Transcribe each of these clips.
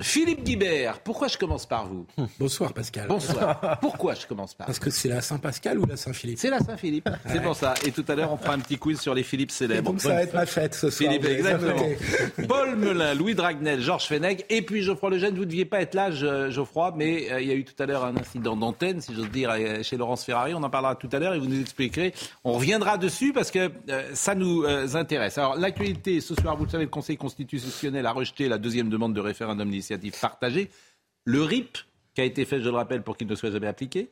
Philippe Guibert, pourquoi je commence par vous? Bonsoir Pascal. Bonsoir. Pourquoi je commence par Parce que c'est la Saint-Pascal ou la Saint-Philippe? C'est la Saint-Philippe. C'est pour ça. Et tout à l'heure, on fera un petit quiz sur les Philippe Et célèbres. donc ça va être ma fête ce soir. Philippe, exactement. Paul Melun, Louis Dragnel, Georges Fenech et puis Geoffroy Lejeune. Vous ne deviez pas être là, Je- Geoffroy, mais euh, il y a eu tout à l'heure un incident d'antenne, si j'ose dire, euh, chez Laurence Ferrari. On en parlera tout à l'heure et vous nous expliquerez. On reviendra dessus parce que euh, ça nous euh, intéresse. Alors, l'actualité, ce soir, vous le savez, le Conseil constitutionnel a rejeté la deuxième demande de référendum d'initiative partagée. Le RIP, qui a été fait, je le rappelle, pour qu'il ne soit jamais appliqué,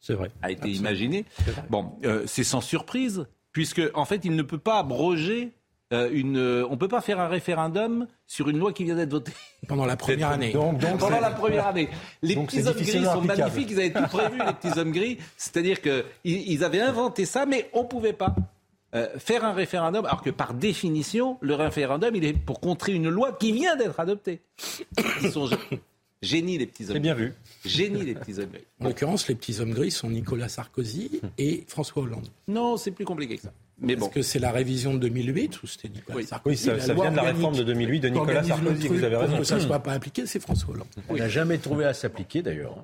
C'est vrai. a été imaginé. Bon, euh, c'est sans surprise, puisque en fait, il ne peut pas abroger euh, une. euh, on peut pas faire un référendum sur une loi qui vient d'être votée Pendant la première année. Donc, donc, pendant c'est- la première année. Les donc petits c'est hommes gris sont applicable. magnifiques. Ils avaient tout prévu, les petits hommes gris. C'est-à-dire que ils, ils avaient inventé ça, mais on pouvait pas. Euh, faire un référendum, alors que par définition, le référendum, il est pour contrer une loi qui vient d'être adoptée. Ils sont gé- génies, les petits hommes C'est bien gris. vu. Génies, les petits hommes gris. En l'occurrence, les petits hommes gris sont Nicolas Sarkozy et François Hollande. Non, c'est plus compliqué que ça. Mais bon. Parce que c'est la révision de 2008 où c'était Nicolas Oui. Sarkozy. Oui, ça- La ça vient de la réforme de 2008 de Nicolas Sarkozy, vous avez Pour raison. que ça ne soit pas appliqué, c'est François Hollande. On n'a jamais trouvé à s'appliquer d'ailleurs.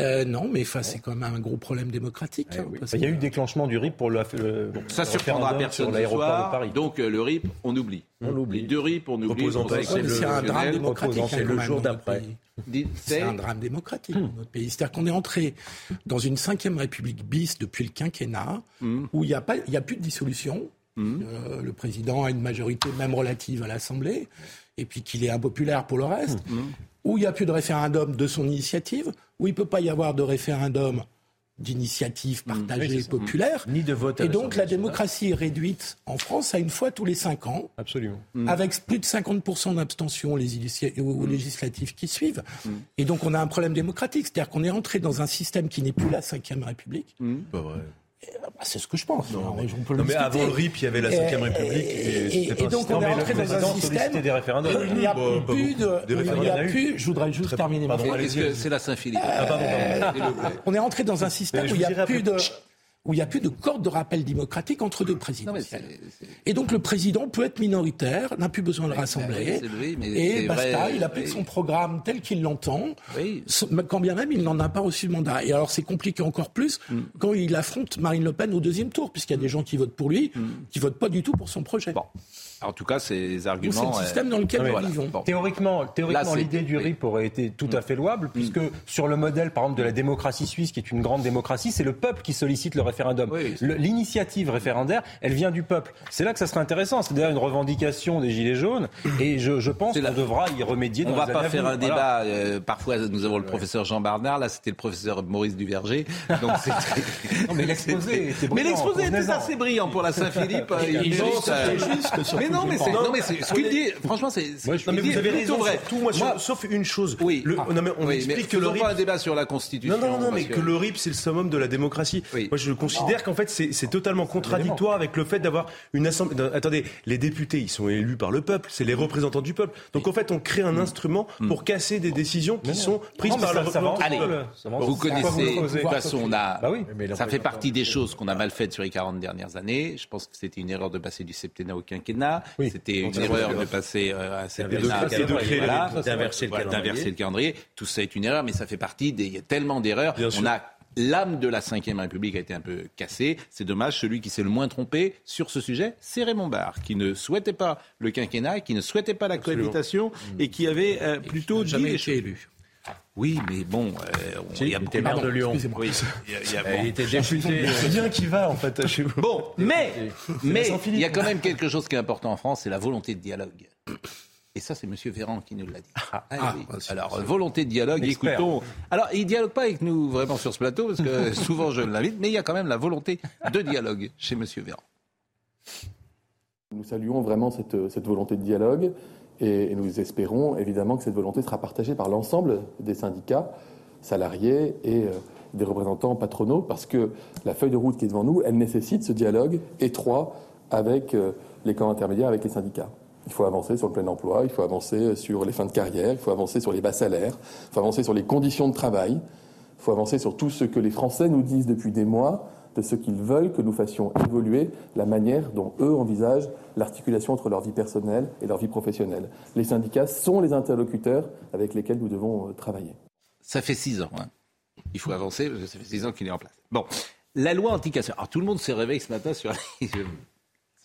Euh, non, mais enfin, c'est quand même un gros problème démocratique. Eh hein, oui. parce Il y a que- eu déclenchement du RIP pour le, le Ça le surprendra personne sur ce l'aéroport soir. de Paris. Donc euh, le RIP, on oublie. On l'oublie. Les deux RIP, on oublie. C'est un drame démocratique. c'est le jour dans notre d'après. C'est un drame démocratique dans notre pays. C'est-à-dire qu'on est entré dans une cinquième république bis depuis le quinquennat, où il n'y a, pas- il y a plus de dissolution. Euh, le président a une majorité même relative à l'Assemblée, et puis qu'il est impopulaire pour le reste, où il n'y a plus de référendum de son initiative, où il ne peut pas y avoir de référendum d'initiative partagée populaire. Ni de vote à Et donc la démocratie est réduite en France à une fois tous les cinq ans Absolument. avec plus de 50% d'abstention aux, aux législatives qui suivent. Et donc on a un problème démocratique, c'est-à-dire qu'on est entré dans un système qui n'est plus la Ve République. Pas vrai. Bah, c'est ce que je pense. Alors, on peut le Non, mais avant le RIP, il y avait la Et- 5ème République. et- Et, et- et donc, on est rentré dans un système. des référendums. où Il n'y a plus beaucoup. de. Il y a plus. Je voudrais juste Très- terminer ma phrase. C'est la Saint-Philippe Ah, plaît. On est rentré dans un système où il n'y a plus de. Où il n'y a plus de corde de rappel démocratique entre deux c'est- Et donc le président peut être minoritaire, n'a plus besoin de rassembler, mais et basta, vrai, il applique oui. son programme tel qu'il l'entend, Oui. quand bien même il n'en a pas reçu le mandat. Et alors c'est compliqué encore plus Mm. quand il affronte Marine Le Pen au deuxième tour, puisqu'il y a des gens qui votent pour lui, qui votent pas du tout pour son projet. Mm. Bon. En tout cas, ces Donc, c'est arguments. le système euh, dans lequel nous voilà. vivons. Bon. Théoriquement, théoriquement l'idée du. RIP aurait été tout à fait louable, puisque sur le modèle, par exemple, de la démocratie suisse, qui est une grande démocratie, c'est le peuple qui sollicite le référendum. Oui, oui. Le- L'initiative référendaire, elle vient du peuple. C'est là que ça serait intéressant. C'est d'ailleurs une revendication des Gilets jaunes, et je, je pense qu'on la- devra y remédier On dans va pas faire un Voilà. débat. euh, parfois, nous avons le professeur Jean Barnard. Là, c'était le professeur Maurice Duverger. Donc, Non, mais l'exposé était Mais brillant, l'exposé était convenez-en. assez brillant pour la Saint-Philippe. Mais tout non, mais c'est, non, mais c'est, ce qu'il dit, franchement, c'est, ce Non, mais vous avez raison, surtout, moi, sauf une chose. Oui. Le- non, mais on explique que le RIP. pas un débat sur la Constitution. Non, non, non, mais que le RIP, c'est le summum de la démocratie. Oui. Moi, je considère qu'en fait, c'est totalement contradictoire avec le fait d'avoir une assemblée. non, Attendez, les députés, ils sont élus par le peuple, c'est les représentants du peuple. Donc, en fait, on crée un instrument pour casser des décisions qui sont prises par le peuple. Va Vous connaissez, de toute façon, on a, Bah oui. Mais ça fait partie des choses qu'on a mal faites sur les 40 dernières années. Je pense que c'était une erreur de passer du septennat au quinquennat. Oui. C'était une erreur de passer euh, à septennat. D'inverser- le Voilà. rythme, d'inverser le Voilà, calendrier. d'inverser le calendrier. Tout ça est une erreur, mais ça fait partie des. Il y a tellement d'erreurs. Bien On sûr. a L'âme de la Ve République a été un peu cassée. C'est dommage. Celui qui s'est le moins trompé sur ce sujet, c'est Raymond Barre, qui ne souhaitait pas le quinquennat, qui ne souhaitait pas la cohabitation et qui avait euh, plutôt dit Jamais les été élu. Oui, mais bon, euh, on- il y a il beaucoup maire de de Lyon. Oui, il y a- il y a- bon. Il était député. C'est bien qui va, en fait, chez vous. Bon, mais, mais il y a quand même quelque chose qui est important en France, c'est la volonté de dialogue. Et ça, c'est M. Véran qui nous l'a dit. Ah, ah, oui. c'est- Alors, euh, volonté de dialogue, écoutons. Alors, il dialogue pas avec nous vraiment sur ce plateau, parce que souvent je l'invite, mais il y a quand même la volonté de dialogue chez M. Véran. nous saluons vraiment cette, cette volonté de dialogue et, nous espérons évidemment que cette volonté sera partagée par l'ensemble des syndicats salariés et euh, des représentants patronaux parce que la feuille de route qui est devant nous, elle nécessite ce dialogue étroit avec euh, les camps intermédiaires, avec les syndicats. Il faut avancer sur le plein emploi, il faut avancer sur les fins de carrière, il faut avancer sur les bas salaires, il faut avancer sur les conditions de travail, il faut avancer sur tout ce que les Français nous disent depuis des mois, de ce qu'ils veulent que nous fassions évoluer la manière dont eux envisagent l'articulation entre leur vie personnelle et leur vie professionnelle. Les syndicats sont les interlocuteurs avec lesquels nous devons euh, travailler. Ça fait six ans. Hein. Il faut avancer parce que ça fait six ans qu'il est en place. Bon, la loi anti-casseurs. Alors tout le monde s'est réveillé ce matin sur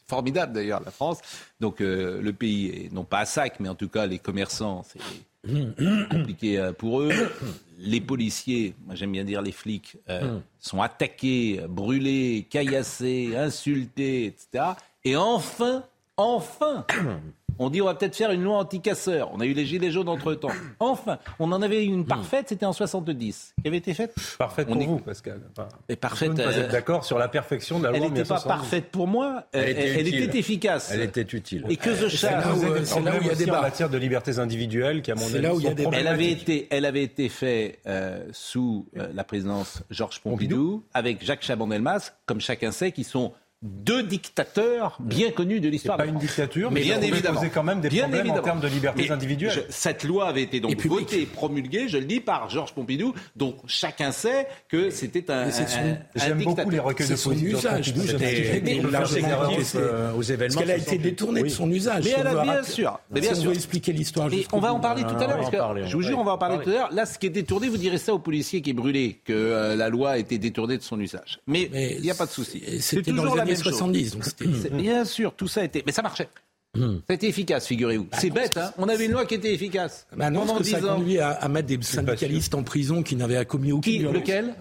formidable d'ailleurs la France. Donc euh, le pays est non pas à sac, mais en tout cas les commerçants, c'est compliqué euh, pour eux. Les policiers, moi j'aime bien dire les flics, euh, sont attaqués, brûlés, caillassés, insultés, etc. Et enfin, enfin, on dit on va peut-être faire une loi anti-casseurs. On a eu les gilets jaunes entre-temps. Enfin, on en avait une parfaite, c'était en 70, qui avait été faite. Parfaite pour vous, Pascal. Et parfaite. Vous êtes d'accord sur la perfection de la loi Elle n'était pas parfaite pour moi, elle, était, efficace. Elle était utile. Et que je cherche. C'est là où il y a des En matière de libertés individuelles, qui à mon avis, là où il y a des elle avait été, elle avait été faite euh, sous euh, la présidence Georges Pompidou, avec Jacques Chaban-Delmas, comme chacun sait, qui sont deux dictateurs bien connus de l'histoire. Pas une dictature, mais bien évidemment. quand même des bien problèmes en termes de libertés individuelles. cette loi avait été donc votée et promulguée, je le dis, par Georges Pompidou, donc chacun sait que c'était un, J'aime beaucoup les recueils de son usage. aux événements. Parce qu'elle a été détournée de son usage. Mais elle a bien sûr. Mais bien sûr. expliquer l'histoire. On va en parler tout à l'heure. Je vous jure, on va en parler tout à l'heure. Là, ce qui est détourné, vous direz ça au policier qui est brûlé, que euh, la loi a été détournée de son usage. Mais il n'y a pas de souci. C'est toujours la 70. Donc bien sûr, tout ça a été. Mais ça marchait. Hmm. Ça a été efficace, figurez-vous. Bah c'est bête, hein On avait une loi qui était efficace. Bah non, parce que ça a conduit à, mettre des syndicalistes en prison qui n'avaient commis aucune qui, Lequel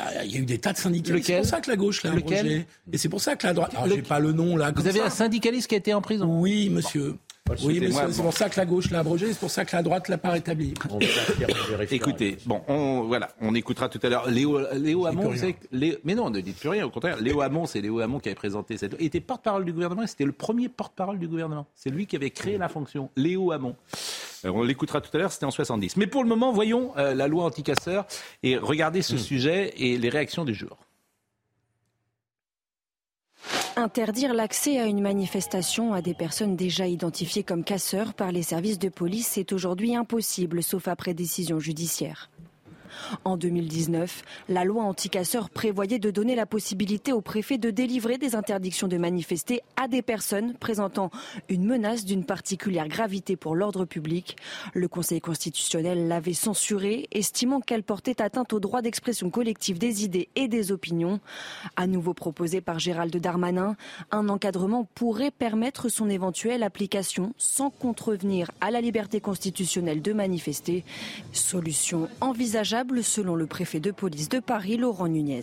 ah, il y a eu des tas de syndicalistes. C'est pour ça que la gauche l'a abrogé. Et c'est pour ça que la droite. Alors, j'ai pas le nom là. Vous avez un syndicaliste qui a été en prison Oui, monsieur. Oui, mais c'est pour ça que la gauche l'a abrogé, c'est pour ça que la droite l'a pas rétabli. Écoutez, bon, on, voilà, on écoutera tout à l'heure Léo, Léo Hamon. mais non, ne dites plus rien, au contraire. Léo Hamon, c'est Léo Hamon qui avait présenté cette Il était porte-parole du gouvernement et c'était le premier porte-parole du gouvernement. C'est lui qui avait créé la fonction, Léo Hamon. Euh, on l'écoutera tout à l'heure, c'était en 70. Mais pour le moment, voyons euh, la loi anti-casseurs et regardez ce hmm. sujet et les réactions du jour. Interdire l'accès à une manifestation à des personnes déjà identifiées comme casseurs par les services de police est aujourd'hui impossible, sauf après décision judiciaire. En 2019, la loi anticasseur prévoyait de donner la possibilité au préfet de délivrer des interdictions de manifester à des personnes présentant une menace d'une particulière gravité pour l'ordre public. Le Conseil constitutionnel l'avait censurée, estimant qu'elle portait atteinte au droit d'expression collective des idées et des opinions. À nouveau proposé par Gérald Darmanin, un encadrement pourrait permettre son éventuelle application sans contrevenir à la liberté constitutionnelle de manifester. Solution envisageable selon le préfet de police de Paris, Laurent Nunez.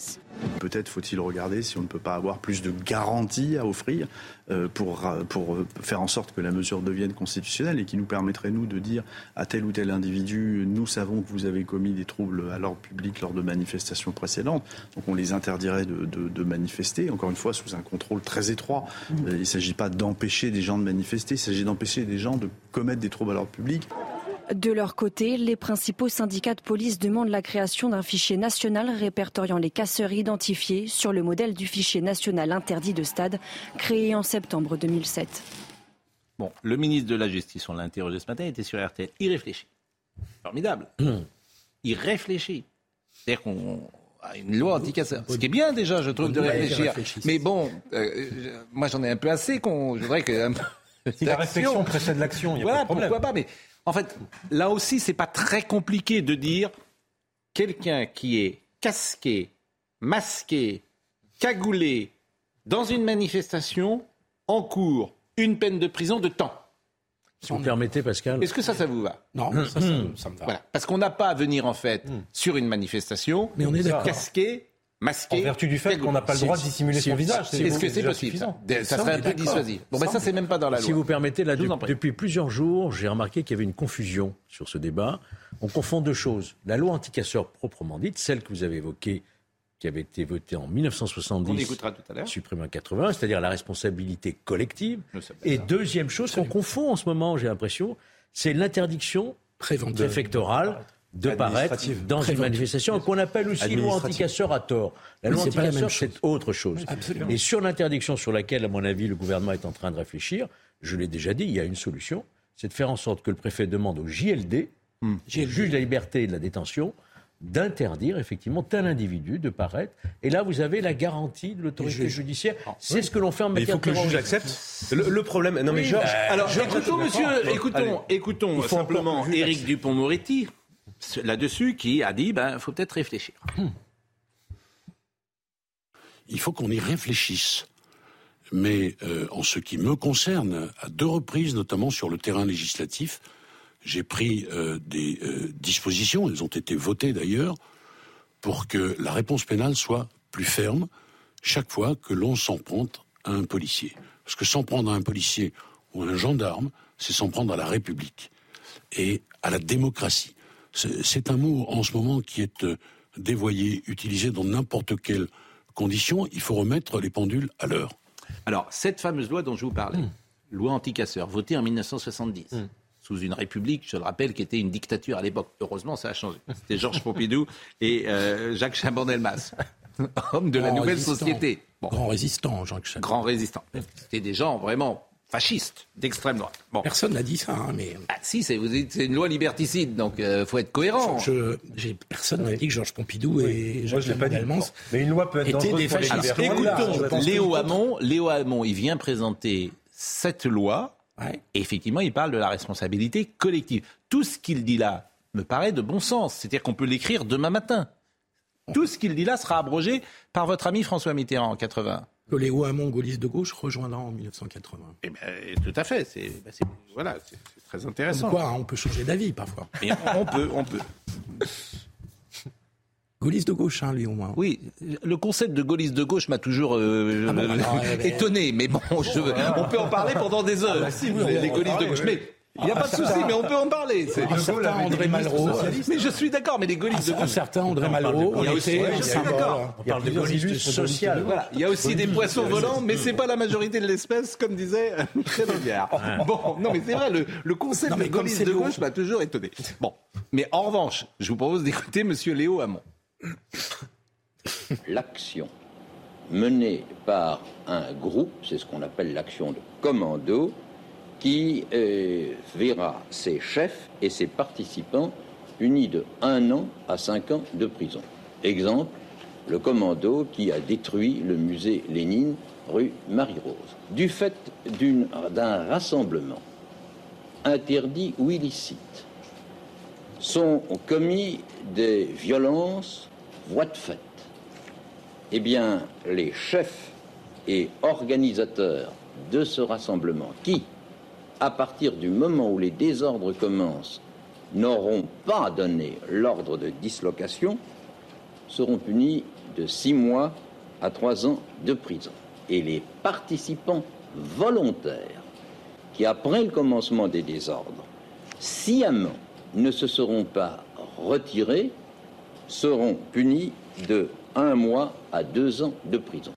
Peut-être faut-il regarder si on ne peut pas avoir plus de garanties à offrir euh, pour, euh, faire en sorte que la mesure devienne constitutionnelle et qui nous permettrait, nous, de dire à tel ou tel individu, nous savons que vous avez commis des troubles à l'ordre public lors de manifestations précédentes, donc on les interdirait de, de, manifester, encore une fois, sous un contrôle très étroit. Euh, il ne s'agit pas d'empêcher des gens de manifester, il s'agit d'empêcher des gens de commettre des troubles à l'ordre public. De leur côté, les principaux syndicats de police demandent la création d'un fichier national répertoriant les casseurs identifiés sur le modèle du fichier national interdit de stade créé en septembre 2007. Bon, le ministre de la Justice, on l'a interrogé ce matin, était sur RTL. Il réfléchit. Formidable. Hmm. Il réfléchit. C'est-à-dire qu'on a une loi anti-casseur. Ce qui est bien déjà, je trouve, de réfléchir. Mais bon, euh, moi j'en ai un peu assez qu'on. Je voudrais que. Si la réflexion précède l'action, il n'y a pas de problème. pourquoi pas, mais en fait, là aussi, c'est pas très compliqué de dire quelqu'un qui est casqué, masqué, cagoulé dans une manifestation en cours une peine de prison de temps. Si vous permettez, Pascal. Est-ce que ça, ça vous va? Non, ça, ça, me va. Parce qu'on n'a pas à venir, en fait, hmm. sur une manifestation, Mais on est casqué, masqué. En vertu du fait qu'on n'a pas le droit de dissimuler son visage. Est-ce que c'est possible ça, ça serait un peu dissuasif. Bon, ben ça, c'est même pas dans la loi. Si vous permettez, là, depuis plusieurs jours, j'ai remarqué qu'il y avait une confusion sur ce débat. On confond deux choses. La loi anticasseur proprement dite, celle que vous avez évoquée qui avait été voté en 1970, On écoutera tout à l'heure. supprimé en 80, c'est-à-dire la responsabilité collective. Et deuxième chose qu'on confond en ce moment, j'ai l'impression, c'est l'interdiction Préventive. préfectorale de paraître dans une manifestation qu'on appelle aussi loi anticasseur à tort. La loi anticasseur, c'est autre chose. Absolument. Et sur l'interdiction sur laquelle, à mon avis, le gouvernement est en train de réfléchir, je l'ai déjà dit, il y a une solution, c'est de faire en sorte que le préfet demande au JLD, juge de la liberté et de la détention, d'interdire effectivement tel individu de paraître. Et là, vous avez la garantie de l'autorité judiciaire. C'est ce que l'on fait en Mais il matière faut que le juge accepte. Le, le problème, non mais Oui, Georges, bah, Alors, écoutons, monsieur, écoutons, Allez. écoutons Il faut simplement Éric. Dupont-Moretti là-dessus qui a dit ben faut peut-être réfléchir. Il faut qu'on y réfléchisse. Mais euh, en ce qui me concerne, à deux reprises, notamment sur le terrain législatif, j'ai pris euh, des euh, dispositions, elles ont été votées d'ailleurs, pour que la réponse pénale soit plus ferme chaque fois que l'on s'en prend à un policier. Parce que s'en prendre à un policier ou à un gendarme, c'est s'en prendre à la République et à la démocratie. C'est un mot en ce moment qui est euh, dévoyé, utilisé dans n'importe quelle condition. Il faut remettre les pendules à l'heure. Alors, cette fameuse loi dont je vous parlais, loi anticasseur, votée en 1970, sous une république, je le rappelle, qui était une dictature à l'époque. Heureusement, ça a changé. C'était Georges Pompidou et euh, Jacques Chaban-Delmas, homme de la nouvelle résistant. société. Bon, Grand résistant, Jacques Chirac. grand résistant. C'était des gens vraiment fascistes, d'extrême droite. Bon, Personne n'a dit ça, hein, mais Ah, si, c'est vous dites, c'est une loi liberticide, donc il faut être cohérent. je, personne n'a dit que Georges Pompidou et Moi, Jacques je l'ai pas dit. Delmans Mais une loi peut être étaient dangereuse des fascistes. Écoutons, Léo Hamon, Léo Hamon, il vient présenter cette loi. Ouais. Et effectivement, il parle de la responsabilité collective. Tout ce qu'il dit là me paraît de bon sens. C'est-à-dire qu'on peut l'écrire demain matin. Tout ce qu'il dit là sera abrogé par votre ami François Mitterrand en 80. Que Léo Hamon, gaulliste de gauche, rejoindra en 1980. Eh ben, tout à fait. C'est, ben, c'est- voilà, c'est, c'est très intéressant. Quoi, hein, on peut changer d'avis parfois. Et on peut, on peut. Gaulliste de gauche, hein, lui au moins. Oui, le concept de gaulliste de gauche m'a toujours euh, Ah bon, euh, eh ben- étonné, mais bon, je- on peut en parler pendant des heures. les, les gaullistes de gauche, mais il n'y a pas de souci, mais on peut en parler. C'est- Un certain André Malraux. Mais je suis d'accord, mais les gaullistes de Un gauche. certain André Malraux, Il y a on aussi- était je un suis symbole. d'accord. On parle de gaulliste social. Voilà, il y a aussi des poissons volants, mais c'est pas la majorité de l'espèce, comme disait euh, Michel Audiard. Bon, non, mais c'est vrai, le, le concept Non, mais de gaulliste de gauche m'a toujours étonné. Bon, mais en revanche, je vous propose d'écouter Monsieur Léo Hamon. l'action menée par un groupe, c'est ce qu'on appelle l'action de commando, qui euh, verra ses chefs et ses participants punis de un an à cinq ans de prison. Exemple, le commando qui a détruit le musée Lénine rue Marie-Rose. Du fait d'un rassemblement interdit ou illicite, sont commis des violences, voies de fait. Eh bien, les chefs et organisateurs de ce rassemblement, qui, à partir du moment où les désordres commencent, n'auront pas donné l'ordre de dislocation, seront punis de six mois à trois ans de prison. Et les participants volontaires, qui après le commencement des désordres, sciemment ne se seront pas retirés, seront punis de un mois à deux ans de prison.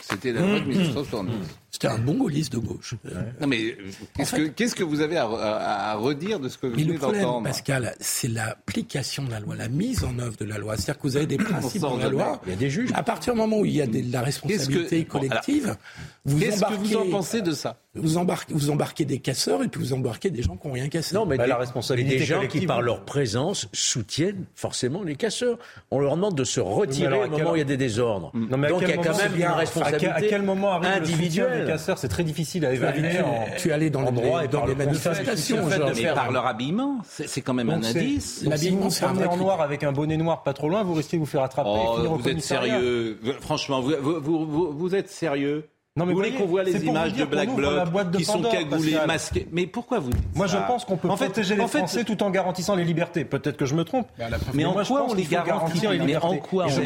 C'était la loi de 1972. C'était un bon gaulliste de gauche. Non, mais euh, qu'est-ce, que, qu'est-ce que vous avez à, à- à redire de ce que vous venez problème, d'entendre Pascal, c'est l'application de la loi, la mise en œuvre de la loi. C'est-à-dire que vous avez des principes dans la loi. Il y a des juges. À partir du moment où il y a de la responsabilité que- bon, collective, vous Qu'est-ce que vous en pensez de ça? Vous embarquez, vous embarquez des casseurs et puis vous embarquez des gens qui n'ont rien cassé. Non, mais Bah, des, la responsabilité des gens collective. qui, par leur présence, soutiennent forcément les casseurs. On leur demande de se retirer alors, à au moment où il y a des désordres. Non, mais à Donc il y a quand même une À responsabilité quel, à quel moment arrive le soutien des individuelle. Casseurs C'est très difficile à évaluer. en- tu es allé dans, les, droit et dans les manifestations. Mais par leur habillement, c'est, quand même un indice. donc, si vous L'habillement, vous c'est un en noir avec un bonnet noir pas trop loin, vous risquez de vous faire attraper et Oh, vous êtes sérieux Franchement, vous, vous, vous, vous- vous êtes sérieux Non, mais Vous voulez qu'on voit les images de Black Bloc boîte de qui sont Pandore, cagoulés, Pascal. masqués Mais pourquoi vous dites Moi, je pense qu'on peut En fait- protéger les en fait- Français tout en garantissant les libertés. Peut-être que je me trompe. Mais en moi, quoi on les garantit Mais en quoi on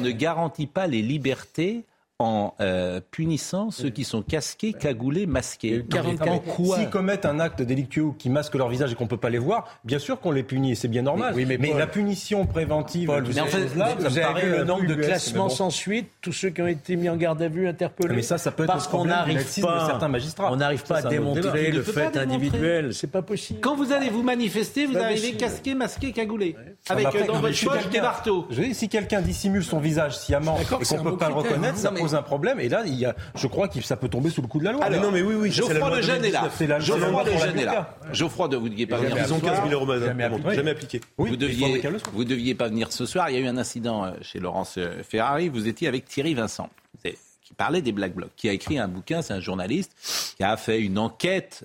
ne garantit pas les libertés en euh, punissant ceux qui sont casqués, cagoulés, masqués. 44 quoi S'ils commettent un acte délictueux ou qui masquent leur visage et qu'on ne peut pas les voir, bien sûr qu'on les punit et c'est bien normal. Oui, mais, mais Paul- la punition préventive Paul, vous ces avez, choses-là, vous avez vu le nombre de classements bon. sans suite, tous ceux qui ont été mis en garde à vue, interpellés. Mais ça, ça peut être Parce qu'on n'arrive pas, de certains magistrats. on n'arrive pas Ça, à démontrer le ne fait démontrer. individuel. C'est pas possible. Quand vous allez vous manifester, vous arrivez casqué, masqué, cagoulé. Avec euh, dans votre poche des marteaux. Si quelqu'un dissimule son visage sciemment et qu'on un peut pas le reconnaître, ça pose un problème. Et là, il y a, je crois que ça peut tomber sous le coup de la loi. Mais non, mais oui, oui. Geoffroy loi Lejeune est là. 2019, c'est la- c'est la Geoffroy Lejeune est là. Geoffroy, de vous ne deviez pas venir Ils ont ce 15 soir. 000 euros Jamais appliqué. Jamais appliqué. Oui, Vous deviez, vous deviez pas venir ce soir. Il y a eu un incident euh, chez Laurence euh, Ferrari. Vous étiez avec Thierry Vincent, qui parlait des Black Blocs, qui a écrit un bouquin. C'est un journaliste qui a fait une enquête.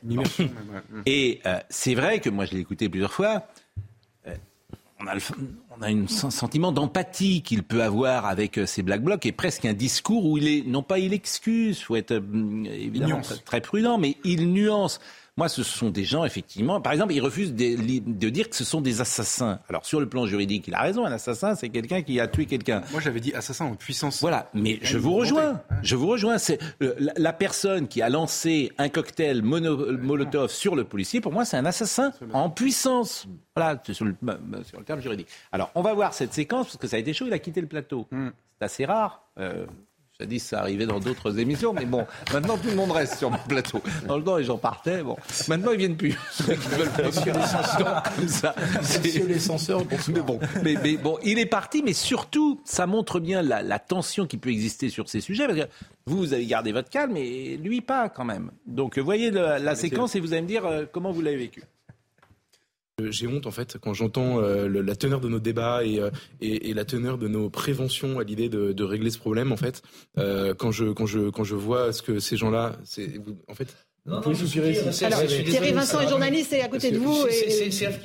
Et euh, c'est vrai que moi, je l'ai écouté plusieurs fois. On a, le, on a un sentiment d'empathie qu'il peut avoir avec euh, ces Black Blocs et presque un discours où il est, non pas il excuse, faut être euh, évidemment très prudent, mais il nuance. Moi, ce sont des gens, effectivement. Par exemple, il refuse de, de dire que ce sont des assassins. Alors, sur le plan juridique, il a raison. Un assassin, c'est quelqu'un qui a tué quelqu'un. Moi, j'avais dit assassin en puissance. Voilà, mais je vous rejoins. Je vous rejoins. C'est euh, la, la personne qui a lancé un cocktail mono- Molotov sur le policier. Pour moi, c'est un assassin en puissance. Voilà, sur le, bah, bah, sur le terme juridique. Alors, on va voir cette séquence parce que ça a été chaud. Il a quitté le plateau. C'est assez rare. Euh, Jadis, ça arrivait dans d'autres émissions, mais bon, maintenant tout le monde reste sur mon plateau. Dans le temps, les gens partaient. Bon, maintenant ils viennent plus. Ceux qui veulent pas Monsieur les censeurs. Ça, mais bon, mais, mais bon, il est parti, mais surtout, ça montre bien la, la tension qui peut exister sur ces sujets. Parce que vous, vous avez gardé votre calme, et lui pas quand même. Donc, voyez la séquence et vous allez me dire euh, comment vous l'avez vécu. J'ai honte en fait quand j'entends euh, la teneur de nos débats et, euh, et, la teneur de nos préventions à l'idée de, régler ce problème en fait. Euh, quand je quand je quand je vois ce que ces gens-là, c'est en fait. Vous pouvez soupirer si- Alors. Thierry Vincent est journaliste et à côté de vous.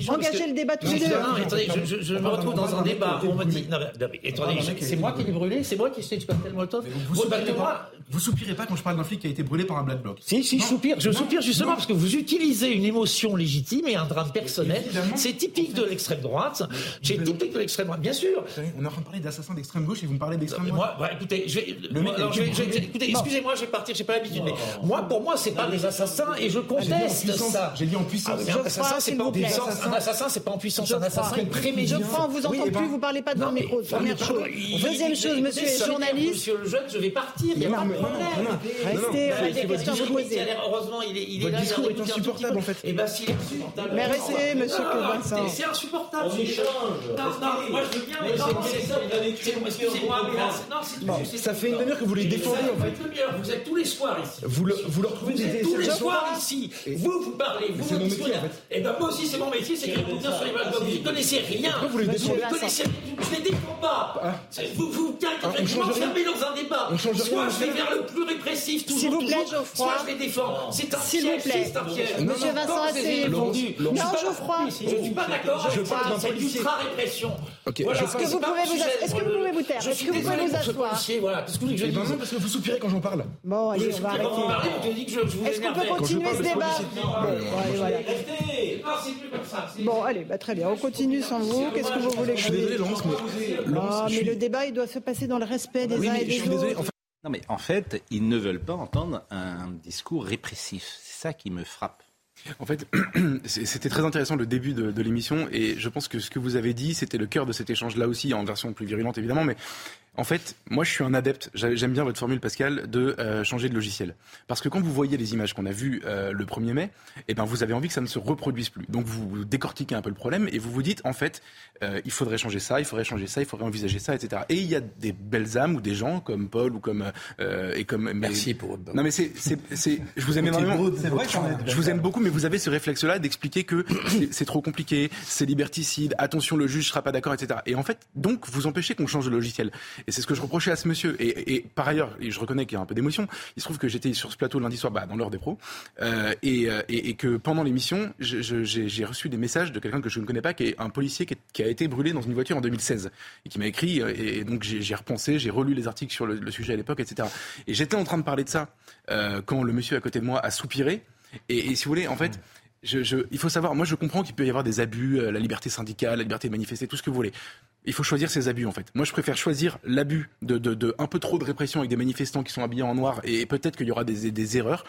Engagez le débat tous les Non, deux. non, attendez, je, je- je me retrouve dans un débat. On me dit, non, mais- non, attendez, je- c'est moi qui l'ai brûlé, c'est moi qui suis du cocktail Molotov. Vous soupirez pas, vous soupirez pas quand je parle d'un flic qui a été brûlé par un black bloc. Si, si, je soupire. Je soupire justement parce que vous utilisez une émotion légitime et un drame personnel. C'est typique de l'extrême droite. C'est typique de l'extrême droite, bien sûr. On est en train de parler d'assassins d'extrême gauche et vous me parlez d'extrême droite. moi, bah, écoutez, je Le je je excusez-moi, je vais partir, j'ai pas l'habitude, mais moi, pour moi, c'est pas des assassins et je J'ai dit en conteste puissance. ça. J'ai dit en puissance. Ah, un assassin, c'est pas en puissance. Un assassin, c'est pas en puissance. Un assassin, il Mais prémédite. Geoffroy, on vous Oui, entend eh ben- plus, vous parlez pas devant le micro. Première chose. Deuxième chose, monsieur solidaire, journaliste. Monsieur le jeune, je vais partir, il n'y a pas de problème. Restez, des questions poser. Heureusement, il est, il est Votre là, discours est insupportable, en peu. fait. Eh ben, s'il est insupportable. Mais restez, monsieur non, Vincent. écoutez, C'est insupportable. On échange. Non, non, moi je veux bien, mais non, c'est ça. Excusez-moi, mais là, non, c'est ça fait une demi-heure que vous les défendez, en fait une Vous êtes tous les soirs ici. Vous le, vous leur trouvez des êtes tous les soirs ici. Vous, vous parlez, vous, vous dites métier, rien. en fait. Eh ben, moi aussi, c'est mon métier, c'est que vous bien sur les blagues. Vous ne connaissez rien. Vous les Vous défendez ne connaissez Je les défends pas. Vous, vous, Ah, vous change rien. m'enfermez dans un débat. On change rien, Soit je vais vers le plus répressif, toujours, S'il vous plaît, toujours, Geoffroy. soit je les défends. C'est un piège, c'est un piège. Monsieur Vincent, asseyez-vous. répondu, Non, Geoffroy. Je suis pas d'accord Je avec ça. parle d'un C'est l'ultra-répression. Est-ce que c'est vous pouvez un vous est-ce taire Je Est-ce suis que vous pouvez vous asseoir voilà. Qu'est-ce que je non, parce que vous soupirez quand j'en parle. Bon, allez, on va arrêter. parlez, on peut continuer ce débat Bon, allez, bah, très bien. On continue sans vous. Qu'est-ce que vous voulez que Je suis désolé, Laurence, mais. Ah, le débat, il doit se passer dans le respect des Oui, uns et je des suis désolé. autres. En fait, Non, mais en fait, ils ne veulent pas entendre un discours répressif. C'est ça qui me frappe. En fait, c'était très intéressant le début de, de l'émission et je pense que ce que vous avez dit, c'était le cœur de cet échange là aussi, en version plus virulente évidemment, mais en fait, moi je suis un adepte, j'a- j'aime bien votre formule Pascal, de euh, changer de logiciel. Parce que quand vous voyez les images qu'on a vues euh, le 1er mai, eh ben, vous avez envie que ça ne se reproduise plus. Donc vous décortiquez un peu le problème et vous vous dites, en fait, euh, il faudrait changer ça, il faudrait changer ça, il faudrait envisager ça, etc. Et il y a des belles âmes ou des gens comme Paul ou comme... euh, et comme mais- Merci pour votre Non mais c'est, c'est, c'est- je vous aime énormément. C'est vrai Je vous aime beaucoup, mais vous avez ce réflexe-là d'expliquer que c'est- c'est trop compliqué, c'est liberticide, attention, le juge sera pas d'accord, etc. Et en fait, donc, vous empêchez qu'on change de logiciel. Et c'est ce que je reprochais à ce monsieur. Et, par ailleurs, je reconnais qu'il y a un peu d'émotion, il se trouve que j'étais sur ce plateau lundi soir, bah, dans l'heure des pros, euh, et, euh, et, que pendant l'émission, j'ai reçu des messages de quelqu'un que je ne connais pas, qui est un policier qui, a été brûlé dans une voiture en 2016, et qui m'a écrit, euh, et, donc j'ai repensé, j'ai relu les articles sur le, sujet à l'époque, etc. Et j'étais en train de parler de ça quand le monsieur à côté de moi a soupiré. Et, si vous voulez, en fait, il faut savoir, moi je comprends qu'il peut y avoir des abus, la liberté syndicale, la liberté de manifester, tout ce que vous voulez. Il faut choisir ses abus en fait. Moi je préfère choisir l'abus de, de, de, un peu trop de répression avec des manifestants qui sont habillés en noir et peut-être qu'il y aura des, des, erreurs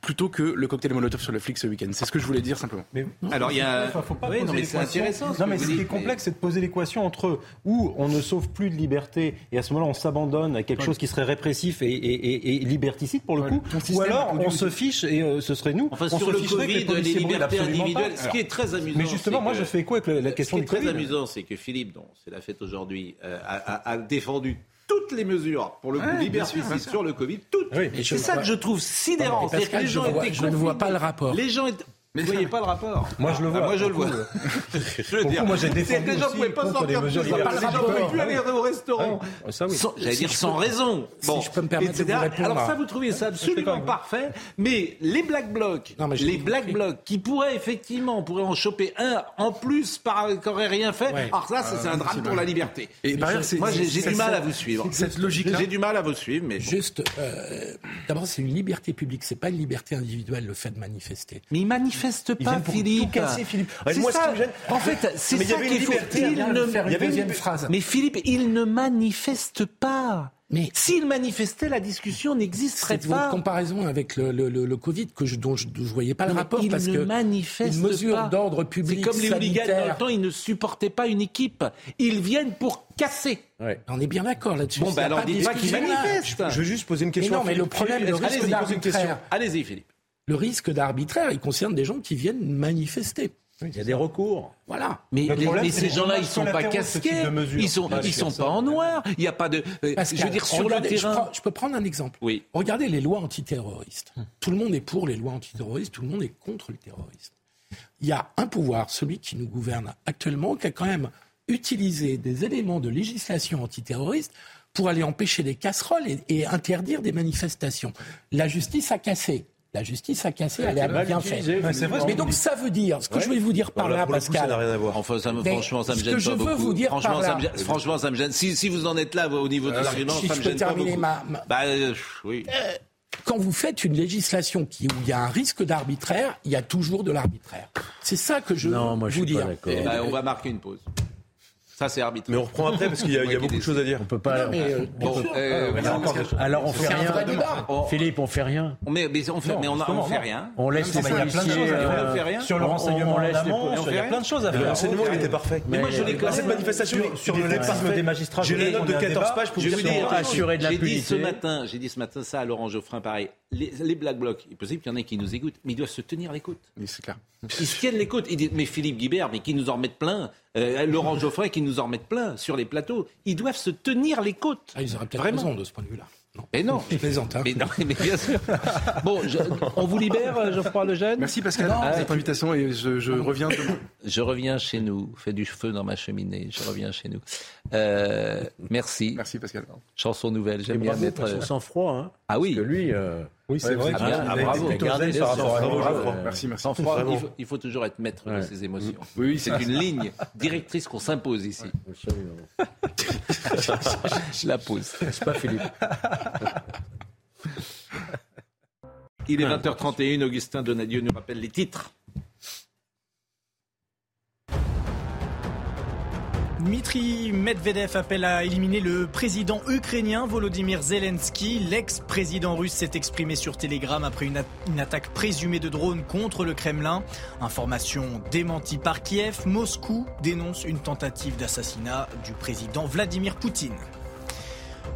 plutôt que le cocktail Molotov sur le flic ce week-end. C'est ce que je voulais dire simplement. Mais, Alors il y a. Enfin, faut pas oui, non, mais c'est intéressant. Ce non mais ce qui est complexe, c'est de poser l'équation entre où on ne sauve plus de liberté et à ce moment-là on s'abandonne à quelque chose qui serait répressif et, et, et, et liberticide pour le coup, ou alors on se fiche et euh, ce serait nous. Enfin on sur se le Covid, les, les libertés individuelles, ce qui est très amusant. Mais justement, moi je fais écho avec la question du Covid. Ce qui est très amusant, c'est que Philippe, dont c'est la fête aujourd'hui, euh, a, a, défendu toutes les mesures pour le coup ouais, liberticides sur le Covid, toutes. Oui, c'est ça que je trouve sidérant. C'est que les gens je, vois, je ne vois pas le rapport. Les gens étaient mais vous voyez pas le rapport Moi je le vois. Ah, moi je le vois. je veux dire, moi j'ai défendu que les gens ne pouvaient pas sortir, les gens ne pouvaient plus aller au restaurant. Ouais. Ça, oui. sans, J'allais dire sans raison. Bon, si je peux me permettre de vous répondre. Alors ça vous trouvez ça absolument parfait, mais les black blocs, non, mais les black blocs qui pourraient effectivement, on pourrait en choper un en plus par qui aurait rien fait. Ouais. Alors ça c'est un drame pour la liberté. Et moi j'ai du mal à vous suivre. Cette logique J'ai du mal à vous suivre, mais juste d'abord c'est une liberté publique, c'est pas une liberté individuelle le fait de manifester. Mais il manifeste pas, Philippe. Casser, Philippe. Moi, ça. En fait, c'est ça qu'il faut. Il ne... faire une deuxième phrase. Mais Philippe, il ne manifeste pas. Mais s'il manifestait, la discussion n'existerait pas. C'est votre comparaison avec le, le, le, le Covid que je, dont je ne voyais pas le mais rapport il parce ne que manifeste une mesure d'ordre public. C'est comme les sanitaire. hooligans dans le temps, ils ne supportaient pas une équipe. Ils viennent pour casser. Ouais. On est bien d'accord là-dessus. Bon, ben alors dites pas qu'ils manifestent. Je veux juste poser une question. Mais non, mais le problème, le risque. Allez-y, Philippe. Le risque d'arbitraire, il concerne des gens qui viennent manifester. Il y a des recours. Voilà. Mais, les, problème, mais ces gens-là, ils sont pas casqués. Ils sont, ils sont pas en noir. Il n'y a pas de. Pascal, je veux dire, sur regardez, le terrain. Je, prends, je, peux prendre un exemple. Oui. Regardez les lois antiterroristes. Tout le monde est pour les lois antiterroristes. Tout le monde est contre le terrorisme. Il y a un pouvoir, celui qui nous gouverne actuellement, qui a quand même utilisé des éléments de législation antiterroriste pour aller empêcher des casseroles et, et interdire des manifestations. La justice a cassé. La justice a cassé, elle a bien fait. Mais donc ça veut dire, ce que ouais. je vais vous dire par voilà, là, pour Pascal. Coup, ça n'a rien à voir. Enfin, ça me, franchement, ça me ce gêne que je pas veux beaucoup. vous dire franchement, par ça là. me gêne, franchement, ça me gêne. Si, si vous en êtes là au niveau de euh, l'argument, si ça je me peux gêne terminer pas beaucoup. ma, ma... Bah, euh, oui. Euh, quand vous faites une législation qui, où il y a un risque d'arbitraire, il y a toujours de l'arbitraire. C'est ça que je non, moi, vous je dire. Eh ben, on va marquer une pause. Ça, c'est arbitraire. Mais on reprend après parce qu'il y a, y a beaucoup de choses à dire. On peut pas. Non, mais, euh, bon, euh, alors, encore... alors, on fait rien. On... Philippe, on fait rien. On met, mais on fait, Non, mais on, a, on fait non. rien. On laisse les il y a plein de policiers. choses à faire. On fait rien. Sur le On- renseignement on laisse les il y a plein de choses à Le faire. renseignement, il était parfait. Mais moi, je les Dans connais. cette manifestation, Sur le parfait. des magistrats, J'ai la note de ait un 14 débat pages pour Je vous veux dire. assurer de j'ai dit ce matin, j'ai dit ce matin ça à Laurent Geoffrin, pareil. Les, Black Blocs, il est possible qu'il y en ait qui nous écoutent, mais ils doivent se tenir côtes. Oui, c'est clair. Ils se tiennent les côtes. Ils disent, mais Philippe Guibert, mais qui nous en remettent plein. Euh, Laurent Geoffrin, qui nous en remettent plein sur les plateaux. Ils doivent se tenir les côtes. Ah, ils auraient peut-être Vraiment. raison de ce point de vue-là. Non. Mais non. Je plaisante. Hein. Mais, non, mais bien sûr. Bon, je- on vous libère, euh, Geoffroy Lejeune? Merci Pascal Non, pour ah, cette invitation et je, je reviens demain. Je reviens chez nous. Fais du feu dans ma cheminée. Je reviens chez nous. Euh, merci. Merci Pascal. Chanson nouvelle. J'aime bien mettre. pour son sang-froid. Hein. Ah oui. Parce que lui. euh, Oui, c'est Ouais, vrai. avez- vous ah, bravo. Gardez par rapport bravo. Merci, merci. Sans froid, Vraiment. il faut, il faut toujours être maître de ses émotions. Oui, C'est une ligne directrice qu'on s'impose ici. Je la pose. N'est-ce pas, Philippe Il est 20h31. Augustin Donadieu nous rappelle les titres. Dmitri Medvedev appelle à éliminer le président ukrainien Volodymyr Zelensky. L'ex-président russe s'est exprimé sur Telegram après une, attaque présumée de drone contre le Kremlin. Information démentie par Kiev. Moscou dénonce une tentative d'assassinat du président Vladimir Poutine.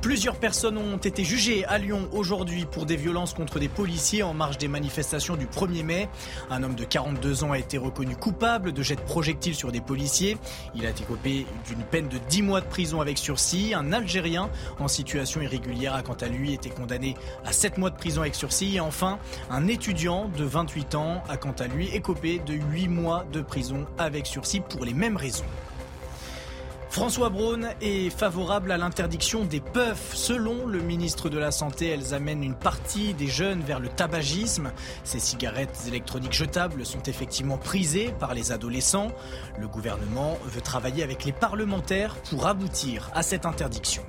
Plusieurs personnes ont été jugées à Lyon aujourd'hui pour des violences contre des policiers en marge des manifestations du 1er mai. Un homme de 42 ans a été reconnu coupable de jet de projectiles sur des policiers. Il a été copé d'une peine de 10 mois de prison avec sursis. Un Algérien en situation irrégulière a quant à lui été condamné à 7 mois de prison avec sursis. Et enfin, un étudiant de 28 ans a quant à lui écopé de 8 mois de prison avec sursis pour les mêmes raisons. François Braun est favorable à l'interdiction des puffs. Selon le ministre de la Santé, elles amènent une partie des jeunes vers le tabagisme. Ces cigarettes électroniques jetables sont effectivement prisées par les adolescents. Le gouvernement veut travailler avec les parlementaires pour aboutir à cette interdiction.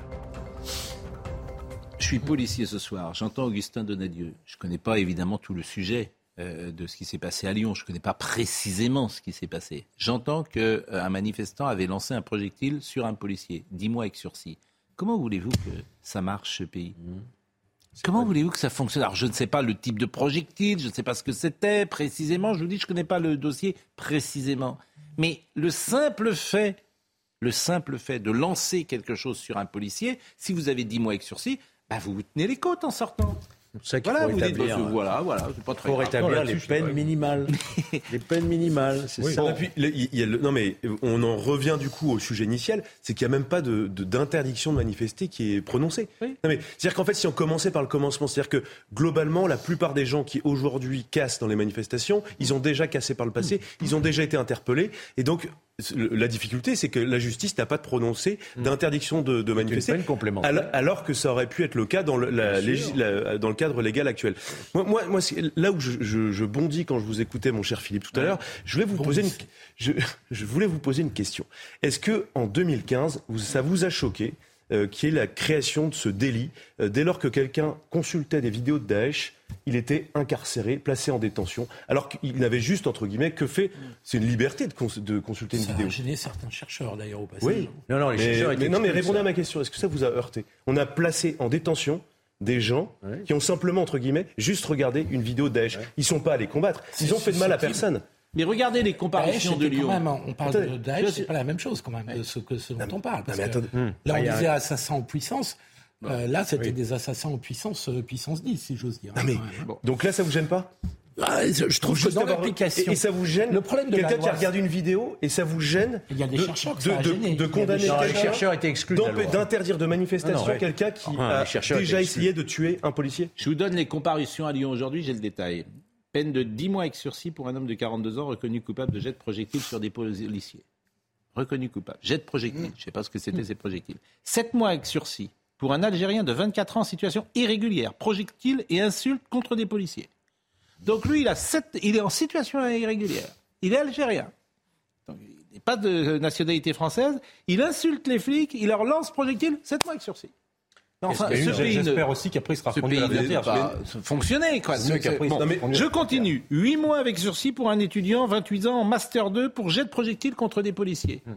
Je suis policier ce soir. J'entends Augustin Donadieu. Je ne connais pas évidemment tout le sujet. Euh, de ce qui s'est passé à Lyon. Je ne connais pas précisément ce qui s'est passé. J'entends qu'un un manifestant avait lancé un projectile sur un policier. Dix mois avec sursis. Comment voulez-vous que ça marche, ce pays mmh. Comment voulez-vous que ça fonctionne? Alors, je ne sais pas le type de projectile, je ne sais pas ce que c'était précisément. Je vous dis, je ne connais pas le dossier précisément. Mais le simple fait, le simple fait de lancer quelque chose sur un policier, si vous avez dix mois avec sursis, bah vous vous tenez les côtes en sortant. Ça voilà, vous établir, dites, voilà, voilà, pas très pour rétablir les peines minimales. les peines minimales, c'est ça. Non, puis, il y a le, non, mais on en revient du coup au sujet initial, c'est qu'il n'y a même pas d'interdiction de, d'interdiction de, manifester qui est prononcée. Oui. Non, mais c'est-à-dire qu'en fait, si on commençait par le commencement, c'est-à-dire que globalement, la plupart des gens qui aujourd'hui cassent dans les manifestations, ils ont déjà cassé par le passé, ils ont déjà été interpellés, et donc la difficulté, c'est que la justice n'a pas de prononcé mm. d'interdiction de, de manifester, alors que ça aurait pu être le cas dans le, dans le cadre légal actuel. Moi, moi, moi là où je, je, je, bondis quand je vous écoutais, mon cher Philippe, tout à l'heure, je voulais vous poser une, je, je, voulais vous poser une question. Est-ce que en 2015, ça vous a choqué euh, qui est la création de ce délit. Euh, dès lors que quelqu'un consultait des vidéos de Daesh, il était incarcéré, placé en détention, alors qu'il n'avait juste, entre guillemets, que fait C'est une liberté de, de consulter une ça vidéo. Ça a gêné certains chercheurs, d'ailleurs, au passé. Oui. Non, non, les mais, chercheurs mais, non, mais répondez à ma question. Est-ce que ça vous a heurté? On a placé en détention des gens qui ont simplement, entre guillemets, juste regardé une vidéo de Daesh. Ils ne sont pas allés combattre. Ils ont fait de mal à personne. Mais regardez les comparaisons de Lyon. on parle de Daesh, c'est pas la même chose quand même de ce, que, ce dont on parle. Parce que là, on ah, disait assassins en puissance. Euh, là, c'était des assassins en puissance, euh, puissance 10, si j'ose dire. mais, Donc là, ça vous gêne pas ah, je trouve que dans l'application. Et, ça vous gêne Le problème de Quelqu'un qui regarde une vidéo et ça vous gêne Il y a des chercheurs de, de, de condamner. Les chercheurs étaient exclus. D'interdire de manifestation quelqu'un qui a déjà essayé de tuer un policier. Je vous donne les comparaisons à Lyon aujourd'hui, j'ai le détail. Peine de 10 mois avec sursis pour un homme de 42 ans reconnu coupable de jet de projectile sur des policiers. Reconnu coupable. Jet de projectile. Je ne sais pas ce que c'était ces projectiles. 7 mois avec sursis pour un Algérien de 24 ans en situation irrégulière. Projectile et insulte contre des policiers. Donc lui, il, a il est en situation irrégulière. Il est algérien. il n'est pas de nationalité française. Il insulte les flics, il leur lance projectile, 7 mois avec sursis. Enfin, J'espère aussi qu'après il sera ce pays ne pas fonctionner. Quoi. je continue. 8 mois avec sursis pour un étudiant, 28 ans, en Master 2 pour jet de projectile contre des policiers. Hmm.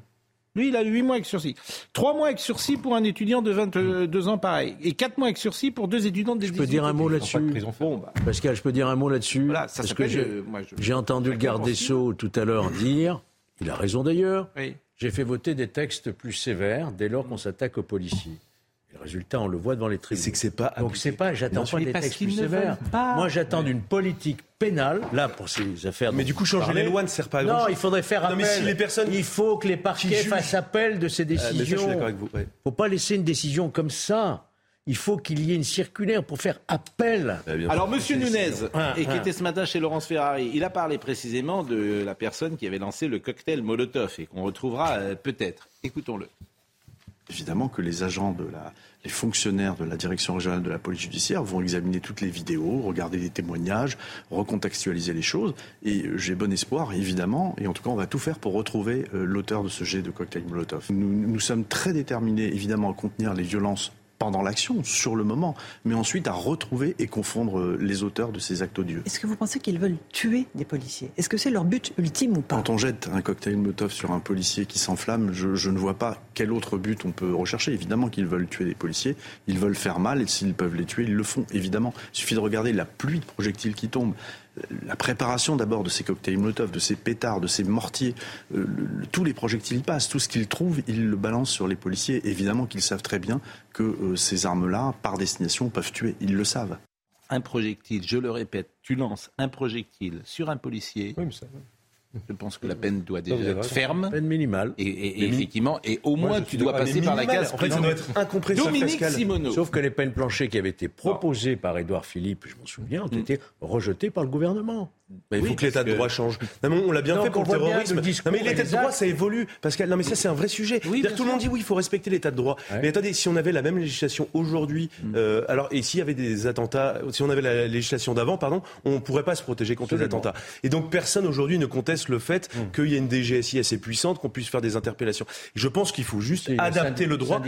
Lui, il a eu 8 mois avec sursis. 3 mois avec sursis pour un étudiant de 22 ans, pareil. Et 4 mois avec sursis pour deux étudiants de 18 Je peux dire un mot là-dessus bon, bah. Pascal, je peux dire un mot là-dessus Parce que euh, j'ai entendu le garde des Sceaux tout à l'heure dire, il a raison d'ailleurs, j'ai fait voter des textes plus sévères dès lors qu'on s'attaque aux policiers. Le résultat, on le voit devant les tribunaux. C'est que c'est pas. Donc c'est pas. J'attends pas des textes plus sévères. Moi, j'attends d'une politique pénale là pour ces affaires. Mais du coup, changer les lois ne sert pas à grand Non, il faudrait faire appel. Non, mais si les personnes il faut que les parquets fassent appel de ces décisions. Ah, je suis d'accord avec vous. Faut pas laisser une décision comme ça. Il faut qu'il y ait une circulaire pour faire appel. Alors, Monsieur Nunez, et qui était ce matin chez Laurence Ferrari, il a parlé précisément de la personne qui avait lancé le cocktail Molotov et qu'on retrouvera euh, peut-être. Écoutons-le évidemment que les agents de la, les fonctionnaires de la direction régionale de la police judiciaire vont examiner toutes les vidéos, regarder les témoignages, recontextualiser les choses. Et j'ai bon espoir, évidemment, et en tout cas, on va tout faire pour retrouver euh, l'auteur de ce jet de cocktail Molotov. Nous, nous sommes très déterminés, évidemment, à contenir les violences pendant l'action, sur le moment, mais ensuite à retrouver et confondre euh, les auteurs de ces actes odieux. Est-ce que vous pensez qu'ils veulent tuer des policiers? Est-ce que c'est leur but ultime ou pas? Quand on jette un cocktail Molotov sur un policier qui s'enflamme, je, je, ne vois pas quel autre but on peut rechercher. Évidemment qu'ils veulent tuer des policiers, ils veulent faire mal, et s'ils peuvent les tuer, ils le font, évidemment. Il suffit de regarder la pluie de projectiles qui tombent la préparation d'abord de ces cocktails Molotov, de ces pétards, de ces mortiers, euh, tous les projectiles y passent, tout ce qu'ils trouvent, ils le balancent sur les policiers. Évidemment qu'ils savent très bien que euh, ces armes-là, par destination, peuvent tuer. Ils le savent. Un projectile, je le répète, tu lances un projectile sur un policier. Oui, mais ça... Je pense que la peine doit être ferme. Peine minimale. Et, effectivement, et au moins tu dois passer par la case. En fait, ça doit être incompressible. Dominique Simoneau. Sauf que les peines planchées qui avaient été proposées par Édouard Philippe, je m'en souviens, ont mm. été rejetées par le gouvernement. Il faut que l'état de droit change. on l'a bien fait pour le terrorisme. Non, mais l'état de droit, ça évolue. Pascal, non, mais ça, c'est un vrai sujet. tout le monde dit oui, il faut respecter l'état de droit. Mais attendez, si on avait la même législation aujourd'hui, mm. euh, alors, et s'il y avait des attentats, si on avait la législation d'avant, pardon, on ne pourrait pas se protéger contre les attentats. Et donc, personne aujourd'hui ne conteste le fait mm. qu'il y ait une DGSI assez puissante, qu'on puisse faire des interpellations. Je pense qu'il faut juste adapter le, droit.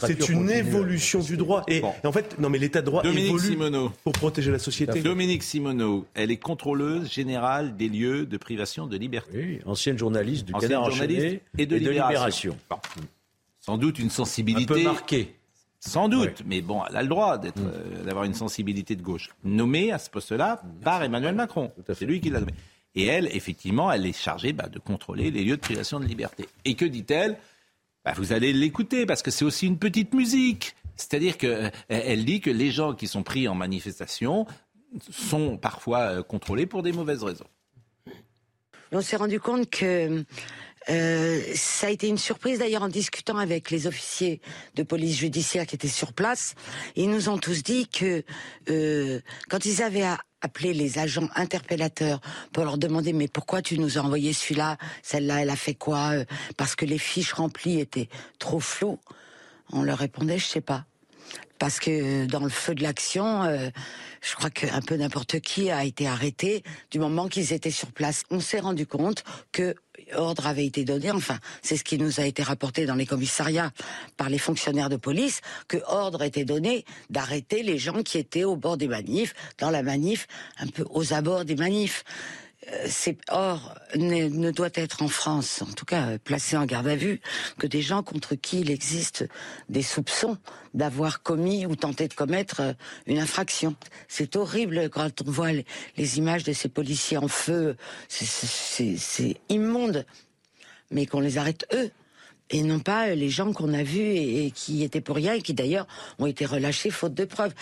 C'est une évolution du droit. Et, en fait, non, mais l'état de droit évolue pour protéger la société. Dominique Simoneau, elle est contrôleuse générale des lieux de privation de liberté. Oui, ancienne journaliste du ancienne Canard journaliste et de, Libération. Sans doute une sensibilité. Un peu marquée. Sans doute, mais bon, elle a le droit mm. euh, d'avoir une sensibilité de gauche. Nommée à ce poste-là par Emmanuel Macron. C'est lui qui l'a nommée. Et elle, effectivement, elle est chargée bah, de contrôler les lieux de privation de liberté. Et que dit-elle? Bah, Vous allez l'écouter parce que c'est aussi une petite musique. C'est-à-dire qu'elle euh, dit que les gens qui sont pris en manifestation sont parfois euh, contrôlés pour des mauvaises raisons. On s'est rendu compte que euh, ça a été une surprise d'ailleurs en discutant avec les officiers de police judiciaire qui étaient sur place. Ils nous ont tous dit que euh, quand ils avaient appelé les agents interpellateurs pour leur demander mais pourquoi tu nous as envoyé celui-là, celle-là elle a fait quoi, parce que les fiches remplies étaient trop floues, on leur répondait je sais pas parce que dans le feu de l'action, euh, je crois qu'un peu n'importe qui a été arrêté du moment qu'ils étaient sur place. On s'est rendu compte que ordre avait été donné, enfin, c'est ce qui nous a été rapporté dans les commissariats par les fonctionnaires de police, que ordre était donné d'arrêter les gens qui étaient au bord des manifs, dans la manif, un peu aux abords des manifs. Euh, c'est or ne, doit être en France, en tout cas placé en garde à vue, que des gens contre qui il existe des soupçons d'avoir commis ou tenté de commettre euh, une infraction. C'est horrible quand on voit les, images de ces policiers en feu, c'est immonde, mais qu'on les arrête eux et non pas les gens qu'on a vus et, qui étaient pour rien et qui d'ailleurs ont été relâchés faute de preuves.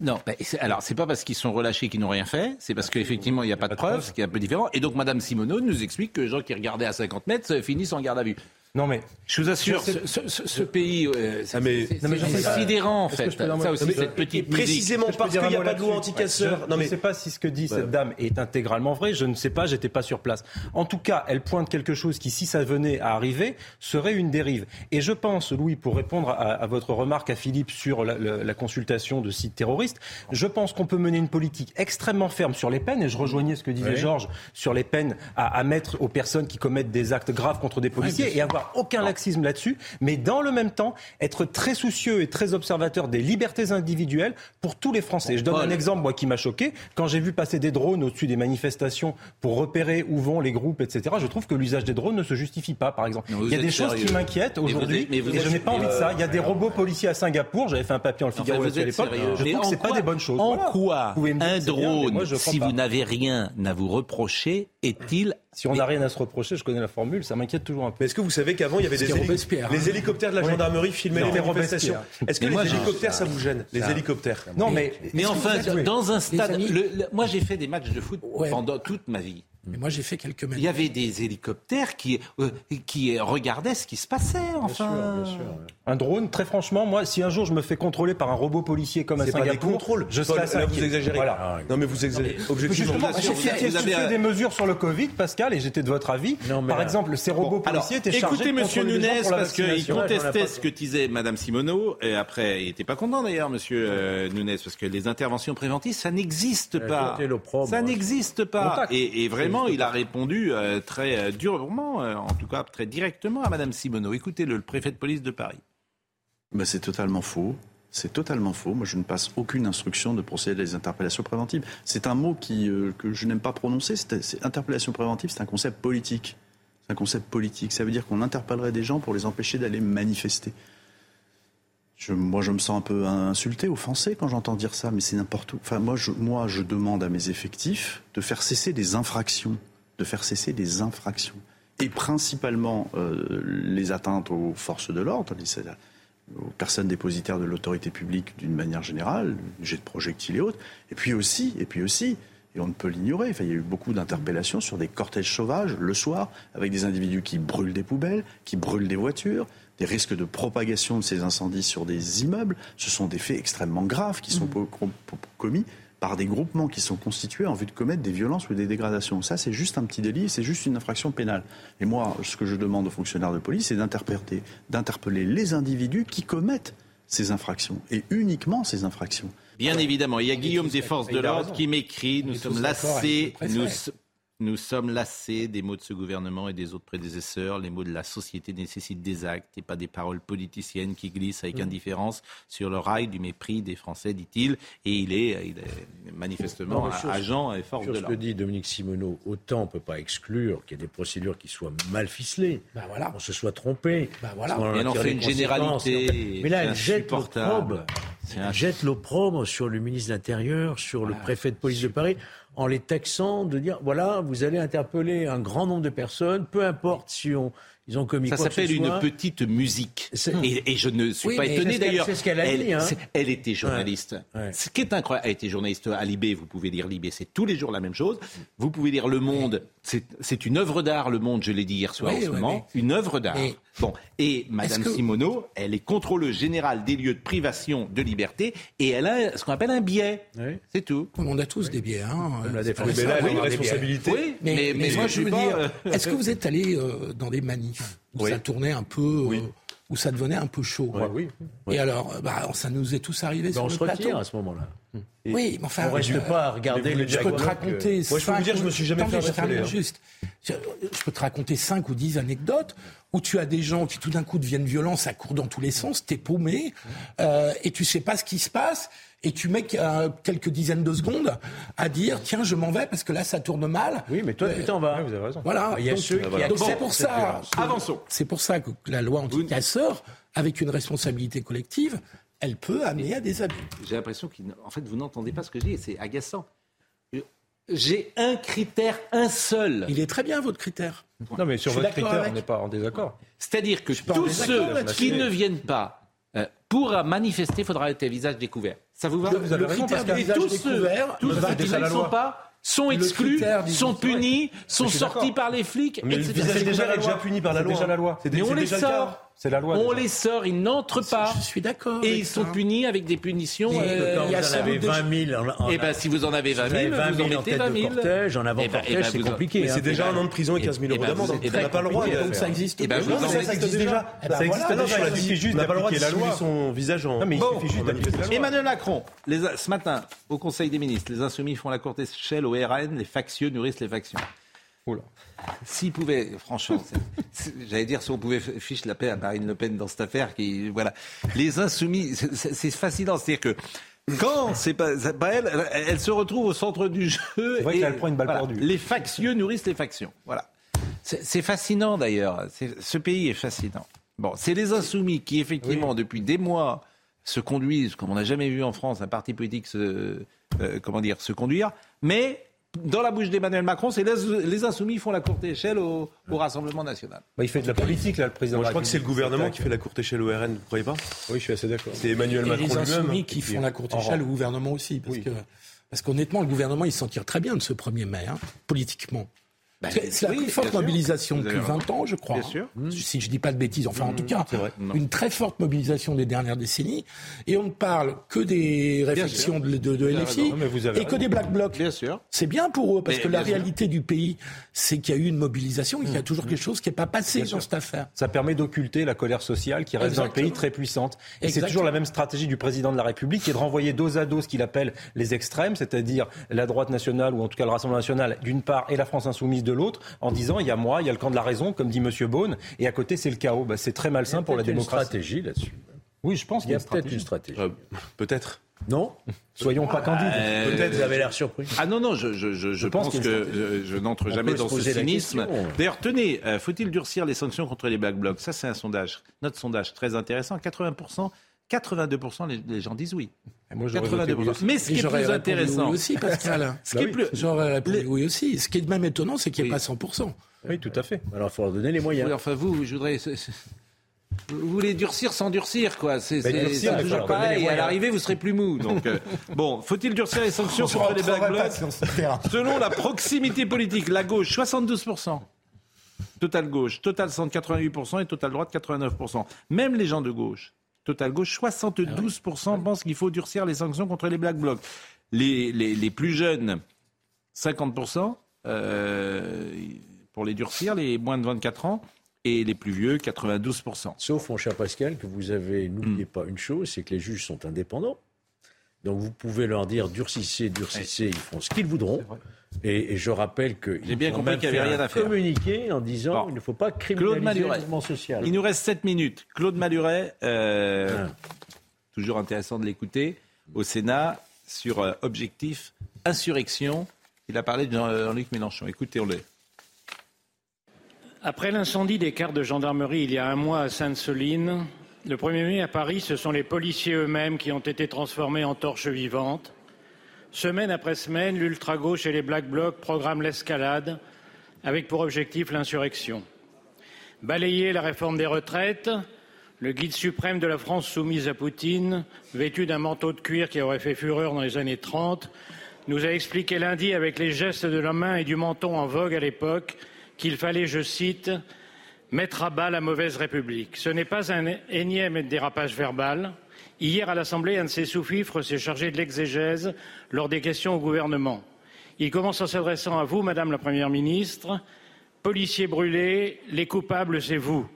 Non, bah, alors c'est pas parce qu'ils sont relâchés qu'ils n'ont rien fait, c'est parce qu'effectivement il n'y a pas de preuves, ce qui est un peu différent. Et donc Madame Simoneau nous explique que les gens qui regardaient à 50 mètres finissent en garde à vue. Non mais je vous assure, ce, pays, euh, c'est sidérant en fait. Ça aussi, cette petite précisément parce qu'il n'y a pas de loi mais je ne sais pas si ce que dit cette dame est intégralement vrai. Je ne sais pas, j'étais pas sur place. En tout cas, elle pointe quelque chose qui, si ça venait à arriver, serait une dérive. Et je pense, Louis, pour répondre à, votre remarque à Philippe sur la, consultation de sites terroristes, je pense qu'on peut mener une politique extrêmement ferme sur les peines. Et je rejoignais ce que disait Georges sur les peines à, à, mettre aux personnes qui commettent des actes graves contre des policiers et avoir aucun laxisme là-dessus, mais dans le même temps, être très soucieux et très observateur des libertés individuelles pour tous les Français. Je donne un exemple, moi, qui m'a choqué. Quand j'ai vu passer des drones au-dessus des manifestations pour repérer où vont les groupes, etc., je trouve que l'usage des drones ne se justifie pas, par exemple. Il y a des choses qui m'inquiètent aujourd'hui, et je n'ai pas envie de ça. Il y a des robots policiers à Singapour, j'avais fait un papier en le Figaro à l'époque, je trouve que ce pas des bonnes choses. En quoi un drone, si vous n'avez rien à vous reprocher, est-il si on n'a rien à se reprocher, je connais la formule, ça m'inquiète toujours un peu. Mais est-ce que vous savez qu'avant, il y avait des hélicoptères Les hélicoptères de la gendarmerie filmaient les manifestations. Est-ce que les hélicoptères, ça vous gêne Les hélicoptères Non, mais. Mais enfin, dans un stade. Moi, j'ai fait des matchs de foot pendant toute ma vie. Mais moi, j'ai fait quelques Il y avait des hélicoptères qui, euh, qui regardaient ce qui se passait, enfin. Bien sûr, bien sûr. Un drone, très franchement, moi, si un jour je me fais contrôler par un robot policier comme un Singapour, contrôle. je serai là, vous exagérez. Voilà. Non, mais vous exagérez. Objectivement, j'ai fait, des mesures sur le Covid, Pascal, et j'étais de votre avis. par exemple, ces robots policiers étaient chargés écoutez, Monsieur Nunes, parce qu'il contestait ce que disait Madame Simoneau, et après, il n'était pas content d'ailleurs, Monsieur euh, Nunes, parce que les interventions préventives, ça n'existe pas. Ça n'existe pas. Et vraiment, il a répondu euh, très euh, durement, euh, en tout cas très directement à Madame Simoneau. Écoutez le, préfet de police de Paris. Ben, c'est totalement faux. C'est totalement faux. Moi, je ne passe aucune instruction de procéder à des interpellations préventives. C'est un mot qui, que je n'aime pas prononcer. C'est, interpellation préventive, c'est un concept politique. C'est un concept politique. Ça veut dire qu'on interpellerait des gens pour les empêcher d'aller manifester. Je, moi, je me sens un peu insulté, offensé quand j'entends dire ça, mais c'est n'importe où. Enfin, moi je, demande à mes effectifs de faire cesser des infractions de faire cesser des infractions. Et principalement euh, les atteintes aux forces de l'ordre, aux personnes dépositaires de l'autorité publique d'une manière générale, jet de projectiles et autres. Et puis aussi, et puis aussi, et on ne peut l'ignorer, il y a eu beaucoup d'interpellations sur des cortèges sauvages le soir, avec des individus qui brûlent des poubelles, qui brûlent des voitures, des risques de propagation de ces incendies sur des immeubles. Ce sont des faits extrêmement graves qui sont mmh. commis par des groupements qui sont constitués en vue de commettre des violences ou des dégradations. Ça, c'est juste un petit délit, c'est juste une infraction pénale. Et moi, ce que je demande aux fonctionnaires de police, c'est d'interpeller les individus qui commettent ces infractions, et uniquement ces infractions. Bien évidemment, il y a Guillaume des forces de l'ordre qui m'écrit, nous sommes lassés, nous, nous sommes lassés des mots de ce gouvernement et des autres prédécesseurs. Les mots de la société nécessitent des actes et pas des paroles politiciennes qui glissent avec mm. indifférence sur le rail du mépris des Français, dit-il. Et il est, il est manifestement agent et fort de ce que dit Dominique Simoneau, autant on ne peut pas exclure qu'il y ait des procédures qui soient mal ficelées, bah voilà. on se soit trompé. Bah voilà. Et elle en fait une généralité. Mais là, elle jette l'opprobre. Elle jette l'opprobre sur le ministre de l'Intérieur, sur le préfet de police de Paris en les taxant de dire voilà, vous allez interpeller un grand nombre de personnes, peu importe si on, ils ont commis Ça s'appelle une petite musique. Et, je ne suis pas étonné d'ailleurs. C'est ce qu'elle a dit. Hein. Elle était journaliste. Ce qui est incroyable, elle était journaliste à Libé. Vous pouvez lire Libé, c'est tous les jours la même chose. Vous pouvez lire Le Monde. C'est une œuvre d'art, Le Monde. Je l'ai dit hier soir en ce moment. Une œuvre d'art. Bon, et Madame Simoneau, elle est contrôleuse générale des lieux de privation de liberté et elle a ce qu'on appelle un biais. C'est tout. On a tous des biais. Hein. mais là, elle a une responsabilité. Oui, mais, moi, je veux dire, euh, est-ce que vous êtes allé euh, dans des manifs? Où ça tournait un peu, euh, où ça devenait un peu chaud oui. Et alors, bah, ça nous est tous arrivé sur on le se plateau. à ce moment-là. Oui, mais enfin, on reste pas à regarder le Je peux te raconter. Je peux vous dire, je me suis jamais fait hein. juste. Je peux te raconter 5 ou 10 anecdotes où tu as des gens qui tout d'un coup deviennent violents, ça court dans tous les sens, t'es paumé, euh, et tu sais pas ce qui se passe, et tu mets euh, quelques dizaines de secondes à dire tiens je m'en vais parce que là ça tourne mal. Oui mais toi tu t'en vas. vous avez raison. Voilà. Il y a donc, ceux qui c'est pour ça. Avançons. C'est pour ça que la loi anti-casseurs, avec une responsabilité collective, elle peut amener à des abus. J'ai l'impression qu'en fait vous n'entendez pas ce que je dis et c'est agaçant. J'ai un critère, un seul. Il est très bien votre critère. Non, mais sur votre critère, on n'est pas en désaccord. C'est-à-dire que tous ceux qui ne viennent pas euh, pour manifester, il faudra être à visage découvert. Ça vous va Vous avez raison, parce Et tous ceux, tous ceux qui ne sont pas sont exclus, sont punis, sont sortis par les flics. Mais le visage découvert est déjà puni par la loi. Déjà la loi. Mais on les sort. C'est la loi. On les sort, ils n'entrent pas. Je suis d'accord. Et ils sont punis avec des punitions. Euh, quand il y a vous en avez 20 000. Et eh ben si vous en avez 20 000, vous, vous en mettez 20 000. Cortège, en avant cortège, eh ben, c'est compliqué. Mais c'est déjà un an de prison et 15 000 euros d'amende. Et on n'a pas le droit. Donc ça existe. Ben ça existe déjà. Ça existe déjà. Il suffit juste d'appliquer la loi. son visage en. mais il suffit juste d'appliquer la loi. Emmanuel Macron, ce matin, au Conseil des ministres, les insoumis font la courte échelle au RN, les factieux nourrissent les factions. Oula. S'il pouvait, franchement, j'allais dire si on pouvait fiche la paix à Marine Le Pen dans cette affaire, qui, voilà, les insoumis, c'est fascinant, c'est-à-dire que quand c'est pas, pas, elle, elle se retrouve au centre du jeu. Qu'elle prend une balle perdue. Les factieux nourrissent les factions. Voilà. C'est fascinant d'ailleurs. Ce pays est fascinant. Bon, c'est les insoumis qui effectivement depuis des mois se conduisent comme on n'a jamais vu en France un parti politique se, euh, comment dire, se conduire, mais dans la bouche d'Emmanuel Macron, c'est les, insoumis font la courte échelle au, Rassemblement national. Bah, il fait de la politique, là, le président. je crois que c'est le gouvernement qui fait la courte échelle au RN, vous croyez pas? Oui, je suis assez d'accord. C'est Emmanuel Macron lui-même. les insoumis qui font la courte échelle au gouvernement aussi. Parce que parce qu'honnêtement, le gouvernement, il s'en tire très bien de ce 1er mai, hein, politiquement. Ben, c'est la plus forte mobilisation depuis 20 ans, je crois. Bien sûr. Hein. Si je dis pas de bêtises. Enfin, en tout cas, une très forte mobilisation des dernières décennies. Et on ne parle que des réflexions de, de, LFI et que des black blocs. Bien sûr. C'est bien pour eux, parce que la réalité du pays, c'est qu'il y a eu une mobilisation et qu'il y a toujours quelque chose qui n'est pas passé dans cette affaire. Ça permet d'occulter la colère sociale qui reste dans le pays très puissante. Et c'est toujours la même stratégie du président de la République qui est de renvoyer dos à dos ce qu'il appelle les extrêmes, c'est-à-dire la droite nationale ou en tout cas le Rassemblement national d'une part et la France insoumise de l'autre, en disant il y a moi, il y a le camp de la raison, comme dit Monsieur Beaune, et à côté c'est le chaos. Bah, c'est très malsain pour la démocratie. stratégie là-dessus. Oui, je pense qu'il y a, peut-être une stratégie. Euh, peut-être. Non? Soyons pas candides. Euh, peut-être vous avez l'air surpris. Ah non, non, je, je, je, je pense, que je, n'entre jamais dans ce cynisme. D'ailleurs, tenez, euh, faut-il durcir les sanctions contre les Black Blocs? Ça, c'est un sondage, notre sondage très intéressant. 80%, 82% les gens disent oui. Moi, 82%. Mais ce qui est plus intéressant. Oui aussi, Pascal. ce qui est plus... J'aurais répondu oui aussi. Ce qui est même étonnant, c'est qu'il n'y ait pas 100%. Oui, tout à fait. Alors, il faut leur donner les moyens. enfin, vous, je voudrais. Vous voulez durcir sans durcir, quoi. C'est toujours pareil. à l'arrivée, vous serez plus mou. Donc, euh, bon, faut-il durcir les sanctions contre les Black Blocs Selon la proximité politique, la gauche, 72%. Total gauche, total centre 88% et total droite 89%. Même les gens de gauche Total Gauche, 72% pensent qu'il faut durcir les sanctions contre les Black Blocs. Les, les, plus jeunes, 50% euh, pour les durcir, les moins de 24 ans et les plus vieux, 92%. Sauf, mon cher Pascal, que vous avez, n'oubliez hmm. pas une chose, c'est que les juges sont indépendants. Donc vous pouvez leur dire durcissez, durcissez, ils feront ce qu'ils voudront. Et, je rappelle que j'ai bien compris qu'il n'y avait rien à faire. Communiquer en disant qu'il ne faut pas criminaliser le mouvement social. Il nous reste 7 minutes. Claude Maluret, euh, ah. toujours intéressant de l'écouter au Sénat sur euh, objectif insurrection. Il a parlé de Jean-Luc Mélenchon. Écoutez-le. Après l'incendie des cartes de gendarmerie il y a un mois à Sainte-Soline, le 1er mai à Paris, ce sont les policiers eux-mêmes qui ont été transformés en torches vivantes. Semaine après semaine, l'ultra-gauche et les Black Blocs programment l'escalade avec pour objectif l'insurrection. Balayer la réforme des retraites, le guide suprême de la France soumise à Poutine, vêtu d'un manteau de cuir qui aurait fait fureur dans les années 30, nous a expliqué lundi avec les gestes de la main et du menton en vogue à l'époque qu'il fallait, je cite, mettre à bas la mauvaise République. Ce n'est pas un énième dérapage verbal. Hier, à l'Assemblée, un de ses sous-fifres s'est chargé de l'exégèse lors des questions au gouvernement. Il commence en s'adressant à vous, Madame la Première ministre. Policiers brûlés, les coupables, c'est vous.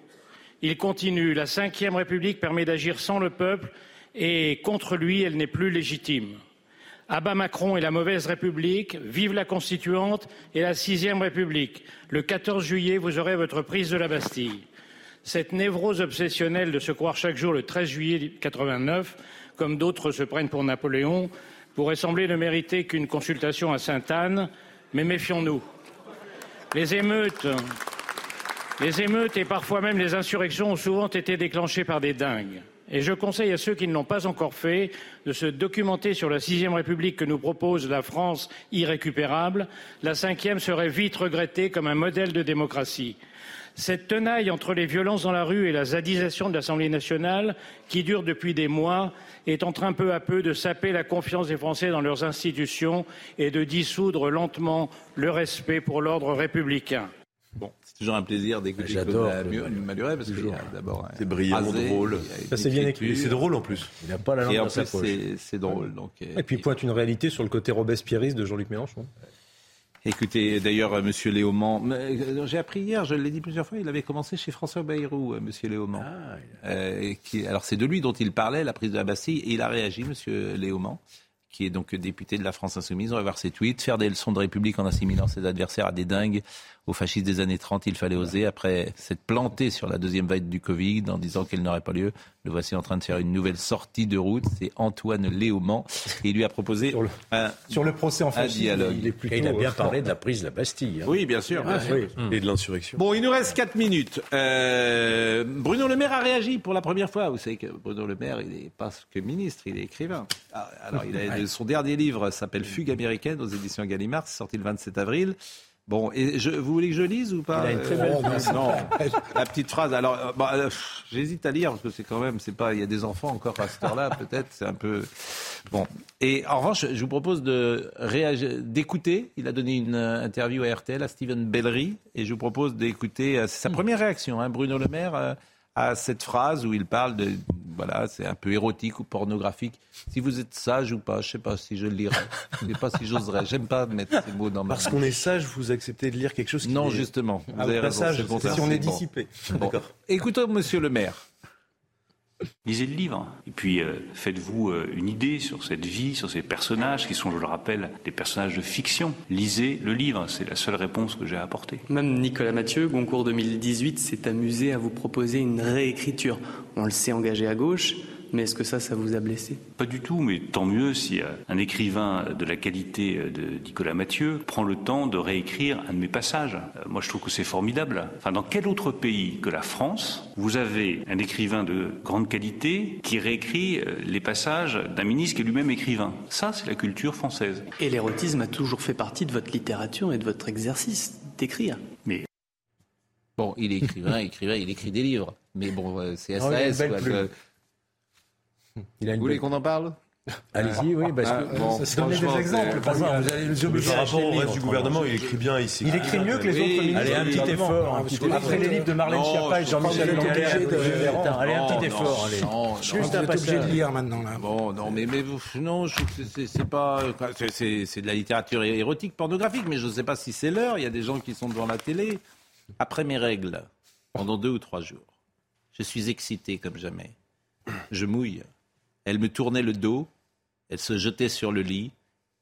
Il continue. La Ve République permet d'agir sans le peuple et contre lui, elle n'est plus légitime. Abat Macron et la mauvaise République, vive la Constituante et la Sixième République. Le 14 juillet, vous aurez votre prise de la Bastille. Cette névrose obsessionnelle de se croire chaque jour le 13 juillet 89, comme d'autres se prennent pour Napoléon, pourrait sembler ne mériter qu'une consultation à Sainte-Anne, mais méfions-nous. Les émeutes, les émeutes et parfois même les insurrections ont souvent été déclenchées par des dingues. Je conseille à ceux qui ne l'ont pas encore fait de se documenter sur la sixième République que nous propose la France irrécupérable. La cinquième serait vite regrettée comme un modèle de démocratie. Cette tenaille entre les violences dans la rue et la zadisation de l'Assemblée nationale, qui dure depuis des mois, est en train peu à peu de saper la confiance des Français dans leurs institutions et de dissoudre lentement le respect pour l'ordre républicain. Toujours un plaisir d'écouter J'adore Maluret parce que d'abord c'est brillant, drôle. c'est bien écrit. C'est drôle en plus. Il n'a pas la langue dans sa poche. C'est drôle. Donc, et puis il pointe une réalité sur le côté robespierriste de Jean-Luc Mélenchon. Écoutez, d'ailleurs, euh, Monsieur Léaumont, euh, j'ai appris hier, je l'ai dit plusieurs fois, il avait commencé chez François Bayrou, euh, Monsieur Léaumont. Ah, qui, alors c'est de lui dont il parlait, la prise de la Bastille, et il a réagi, Monsieur Léaumont qui est donc député de la France Insoumise. On va voir ses tweets. Faire des leçons de République en assimilant ses adversaires à des dingues. Aux fascistes des années 30, il fallait oser. Après s'être planté sur la deuxième vague du Covid en disant qu'elle n'aurait pas lieu, le voici en train de faire une nouvelle sortie de route. C'est Antoine Léaumont. Et il lui a proposé sur le, un, sur le procès en fascisme, dialogue. Il, est plutôt, il a bien parlé de la prise de la Bastille. Hein. Oui, bien sûr. Et de l'insurrection. Bon, il nous reste 4 minutes. Euh, Bruno Le Maire a réagi pour la première fois. Vous savez que Bruno Le Maire, il n'est pas que ministre, il est écrivain. Ah, alors, il a, son dernier livre s'appelle Fugue américaine aux éditions Gallimard, sorti le 27 avril. Bon, et je, vous voulez que je lise ou pas Il a une très belle euh, Non, la petite phrase. Alors, euh, bah, euh, j'hésite à lire parce que c'est quand même, c'est pas, il y a des enfants encore à cette heure-là, peut-être, c'est un peu bon. Et en revanche, je vous propose de réagir, d'écouter. Il a donné une interview à RTL à Steven Bellery, et je vous propose d'écouter. C'est sa hmm. première réaction, hein, Bruno Le Maire à cette phrase où il parle de voilà, c'est un peu érotique ou pornographique. Si vous êtes sage ou pas, je sais pas si je le lirai. Je sais pas si j'oserais. J'aime pas mettre ces mots dans ma Parce qu'on est sage, vous acceptez de lire quelque chose qui Non, justement. Vous avez raison, sage, si on est dissipé. D'accord. Écoutons monsieur le maire. Lisez le livre et puis euh, faites-vous euh, une idée sur cette vie, sur ces personnages qui sont, je le rappelle, des personnages de fiction. Lisez le livre, c'est la seule réponse que j'ai à apporter. Même Nicolas Mathieu, Goncourt 2018, s'est amusé à vous proposer une réécriture. On le sait engagé à gauche, mais est-ce que ça, ça vous a blessé? Pas du tout, mais tant mieux si euh, un écrivain de la qualité euh, de Nicolas Mathieu prend le temps de réécrire un de mes passages. Euh, moi, je trouve que c'est formidable. Enfin, dans quel autre pays que la France, vous avez un écrivain de grande qualité qui réécrit les passages d'un ministre qui est lui-même écrivain? Ça, c'est la culture française. Et l'érotisme a toujours fait partie de votre littérature et de votre exercice d'écrire. Mais Bon, il est écrivain, écrivain, il écrit des livres. Mais bon, c'est SAS. Quoi, il a Vous voulez qu'on en parle Allez-y, oui, parce que bon, donner des exemples. Par exemple, vous allez nous obliger Par à rapport au reste du gouvernement, il écrit bien ici. Il écrit mieux que les autres ministres. Allez, un petit effort. un petit Après les livres de Marlène Schiappa et Jean-Michel Allez, un petit effort. Juste un êtes obligé de passage. lire maintenant. Bon, non, mais, non, je trouve que c'est- pas. c'est de la littérature érotique, pornographique, mais je ne sais pas si c'est l'heure. Il y a des gens qui sont devant la télé. Après mes règles, pendant deux ou trois jours, je suis excité comme jamais. Je mouille. Elle me tournait le dos, elle se jetait sur le lit,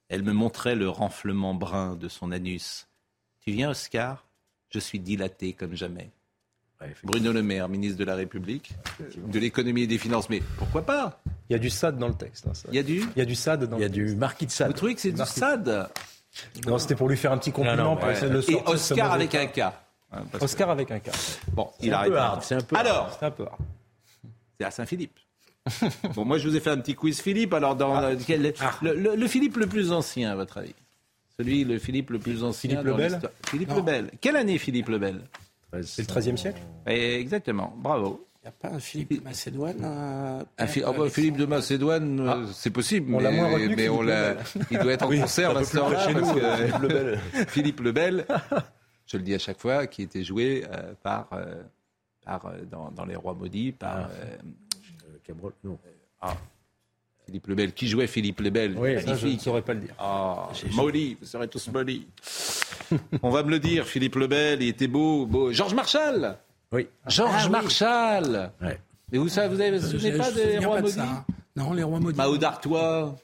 elle me montrait le renflement brun de son anus. Tu viens, Oscar? Je suis dilaté comme jamais. Bruno Le Maire, ministre de la République, de l'économie et des finances, mais pourquoi pas? Il y a du SAD dans le texte. hein, ça. Il y a du? Il y a du SAD dans Il y a du marquis de Sade. Vous trouvez que c'est du Marquis. SAD? Non, c'était pour lui faire un petit compliment Non, non, pour ouais. essayer de le Et sortir Oscar avec un K. Hein, que- Oscar avec un K. Bon, C'est il un arrête. peu hard, c'est un peu Alors, C'est un peu rare. c'est à Saint-Philippe. bon, moi, je vous ai fait un petit quiz Philippe. Alors, dans Ah. euh, quel- le, le- le Philippe le plus ancien, à votre avis? Celui, le Philippe le plus ancien. Philippe dans le Bel l'histoire. Philippe Non. le Bel. Quelle année, Philippe le Bel? C'est le XIIIe siècle? Exactement. Bravo. Il n'y a pas un Philippe de Macédoine euh, Un ah bah, Philippe de Macédoine, euh, c'est possible, On mais, moins retenu on le l'a- Bel. il doit être en Oui, un à chez nous, que- Philippe le Bel. Philippe je le dis à chaque fois, qui était joué euh, par, euh, par euh, dans, dans Les Rois Maudits, par Ah. Cabrol, non. ah, Philippe le Bel. Qui jouait Philippe le Bel Oui, Ça, je ne saurais pas le dire. Ah, maudit, vous serez tous maudits. On va me le dire, Philippe le Bel, il était beau, beau. Georges Marshall Oui. Georges Ah oui. Marshall. Mais vous savez, vous avez- vous souvenez pas des Rois pas de Maudits ça. hein. Non, les rois maudits. Mao d'Artois,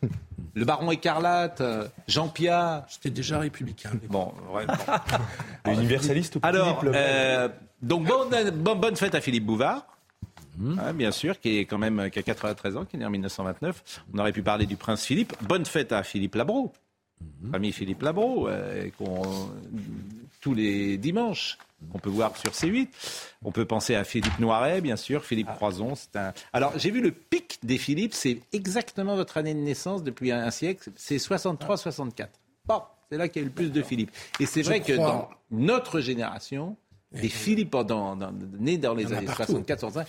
le baron écarlate, Jean Pia. J'étais déjà républicain. Bon, bon. Universaliste ou Alors, Philippe le Bel euh, donc bonne, bonne fête à Philippe Bouvard. Ah, bien sûr, qui est quand même qui a 93 ans, qui est né en 1929. On aurait pu parler du prince Philippe. Bonne fête à Philippe Labro, mmh. famille Philippe Labro, euh, tous les dimanches. On peut voir sur C8. On peut penser à Philippe Noiret, bien sûr, Philippe Croison. C'est un... Alors, j'ai vu le pic des Philippes, c'est exactement votre année de naissance depuis un siècle, c'est 63-64. Bon, c'est là qu'il y a eu le plus de Philippe. Et c'est vrai que dans notre génération, des Philippe nés dans les années 64-65,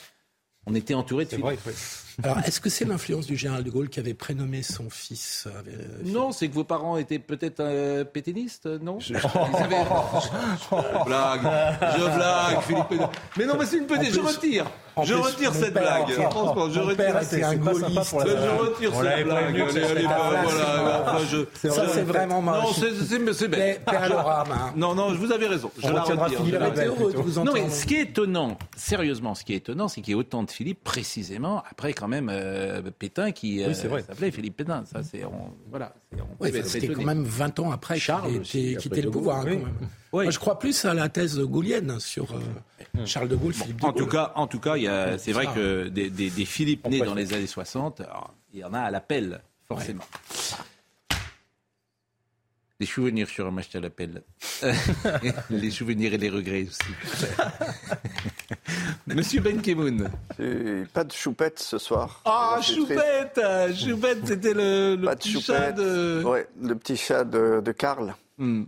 on était entouré de C'est Philippe. vrai, oui. Alors, est-ce que c'est l'influence du général de Gaulle qui avait prénommé son fils euh, Non, c'est que vos parents étaient peut-être euh, pétainistes, non avaient- Je blague, je blague, Philippe. Mais non, mais c'est une petite. Je retire. Je retire mon cette père- blague. mon Franchement, je retire. cette- la- Je retire cette blague. ça bah, voilà, c'est vraiment moche. Non, c'est- c'est c'est bête. Hein. Non, non, vous avez raison. Je la retire. Non, mais ce qui est étonnant, sérieusement, ce qui est étonnant, c'est qu'il y ait autant de Philippe, précisément, après quand même euh, Pétain qui euh, Oui, c'est vrai. s'appelait Philippe Pétain. Ça, c'est, on- voilà, c'était quand même 20 ans après Charles qu'il ait aussi, été- après quitté De le pouvoir. hein, quand même. Oui. Moi, je crois plus à la thèse gaulienne sur euh, Charles de Gaulle, Philippe de En Gaulle. tout cas, en tout cas, il y a- c'est vrai que des, des- des Philippe nés dans les années 60, alors, il y en a à l'appel, forcément. Les souvenirs sur un match à l'appel. les souvenirs et les regrets aussi. Monsieur Ben Kemoun. Pas de choupette ce soir. Ah, C'est triste. Choupette Choupette, c'était le, le Pas de petit chat choupette. de... Ouais, le petit chat de, de Karl. Mm.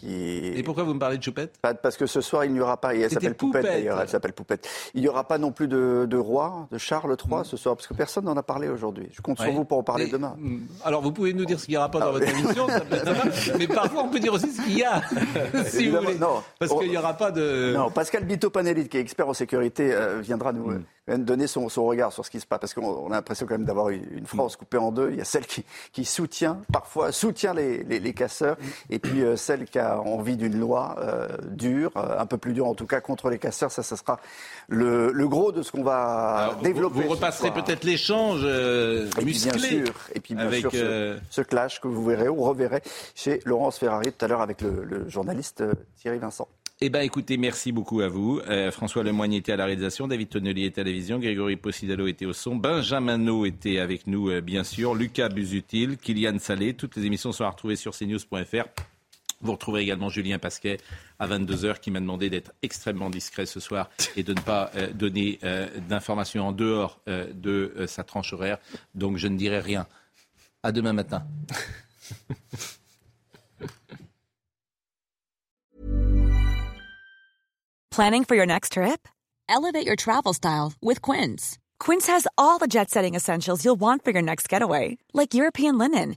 Qui... Et pourquoi vous me parlez de Choupette? Parce que ce soir, il n'y aura pas. Elle s'appelle Poupette, Poupette. d'ailleurs. Elle s'appelle Poupette. Il n'y aura pas non plus de, de roi, de Charles III ce soir, parce que personne n'en a parlé aujourd'hui. Je compte sur vous pour en parler demain. hmm, Alors, vous pouvez nous dire ce qu'il n'y aura pas dans Ah, votre émission, ça peut être sympa, mais parfois on peut dire aussi ce qu'il y a, si vous Évidemment, voulez. non. Parce qu'il n'y aura pas de... Non, Pascal Bito Panelli, qui est expert en sécurité, euh, viendra nous euh, quand même donner son, son regard sur ce qui se passe. Parce qu'on on a l'impression quand même d'avoir une une France coupée en deux. Il y a celle qui, qui soutient, parfois soutient les, les- les casseurs, et puis euh, celle qui a envie d'une loi euh, dure, euh, un peu plus dure en tout cas, contre les casseurs. Ça, ça sera le, le gros de ce qu'on va Alors, développer. Vous, repasserez peut-être l'échange euh, musclé. bien sûr, et puis bien avec, sûr ce, euh, ce clash que vous verrez ou reverrez chez Laurence Ferrari tout à l'heure avec le, le journaliste euh, Thierry Vincent. Eh bien, écoutez, merci beaucoup à vous. Euh, François Lemoyne était à la réalisation, David Tonnelier était à la vision, Grégory Possidalo était au son, Benjamin No était avec nous, euh, bien sûr, Lucas Busutil, Kylian Salé. Toutes les émissions sont à retrouver sur cnews.fr. Vous retrouverez également Julien Pasquet à 22h qui m'a demandé d'être extrêmement discret ce soir et de ne pas euh, donner euh, d'informations en dehors euh, de sa tranche horaire. Donc je ne dirai rien. À demain matin. Planning for your next trip? Elevate your travel style with Quince. Quince has all the jet setting essentials you'll want for your next getaway, like European linen,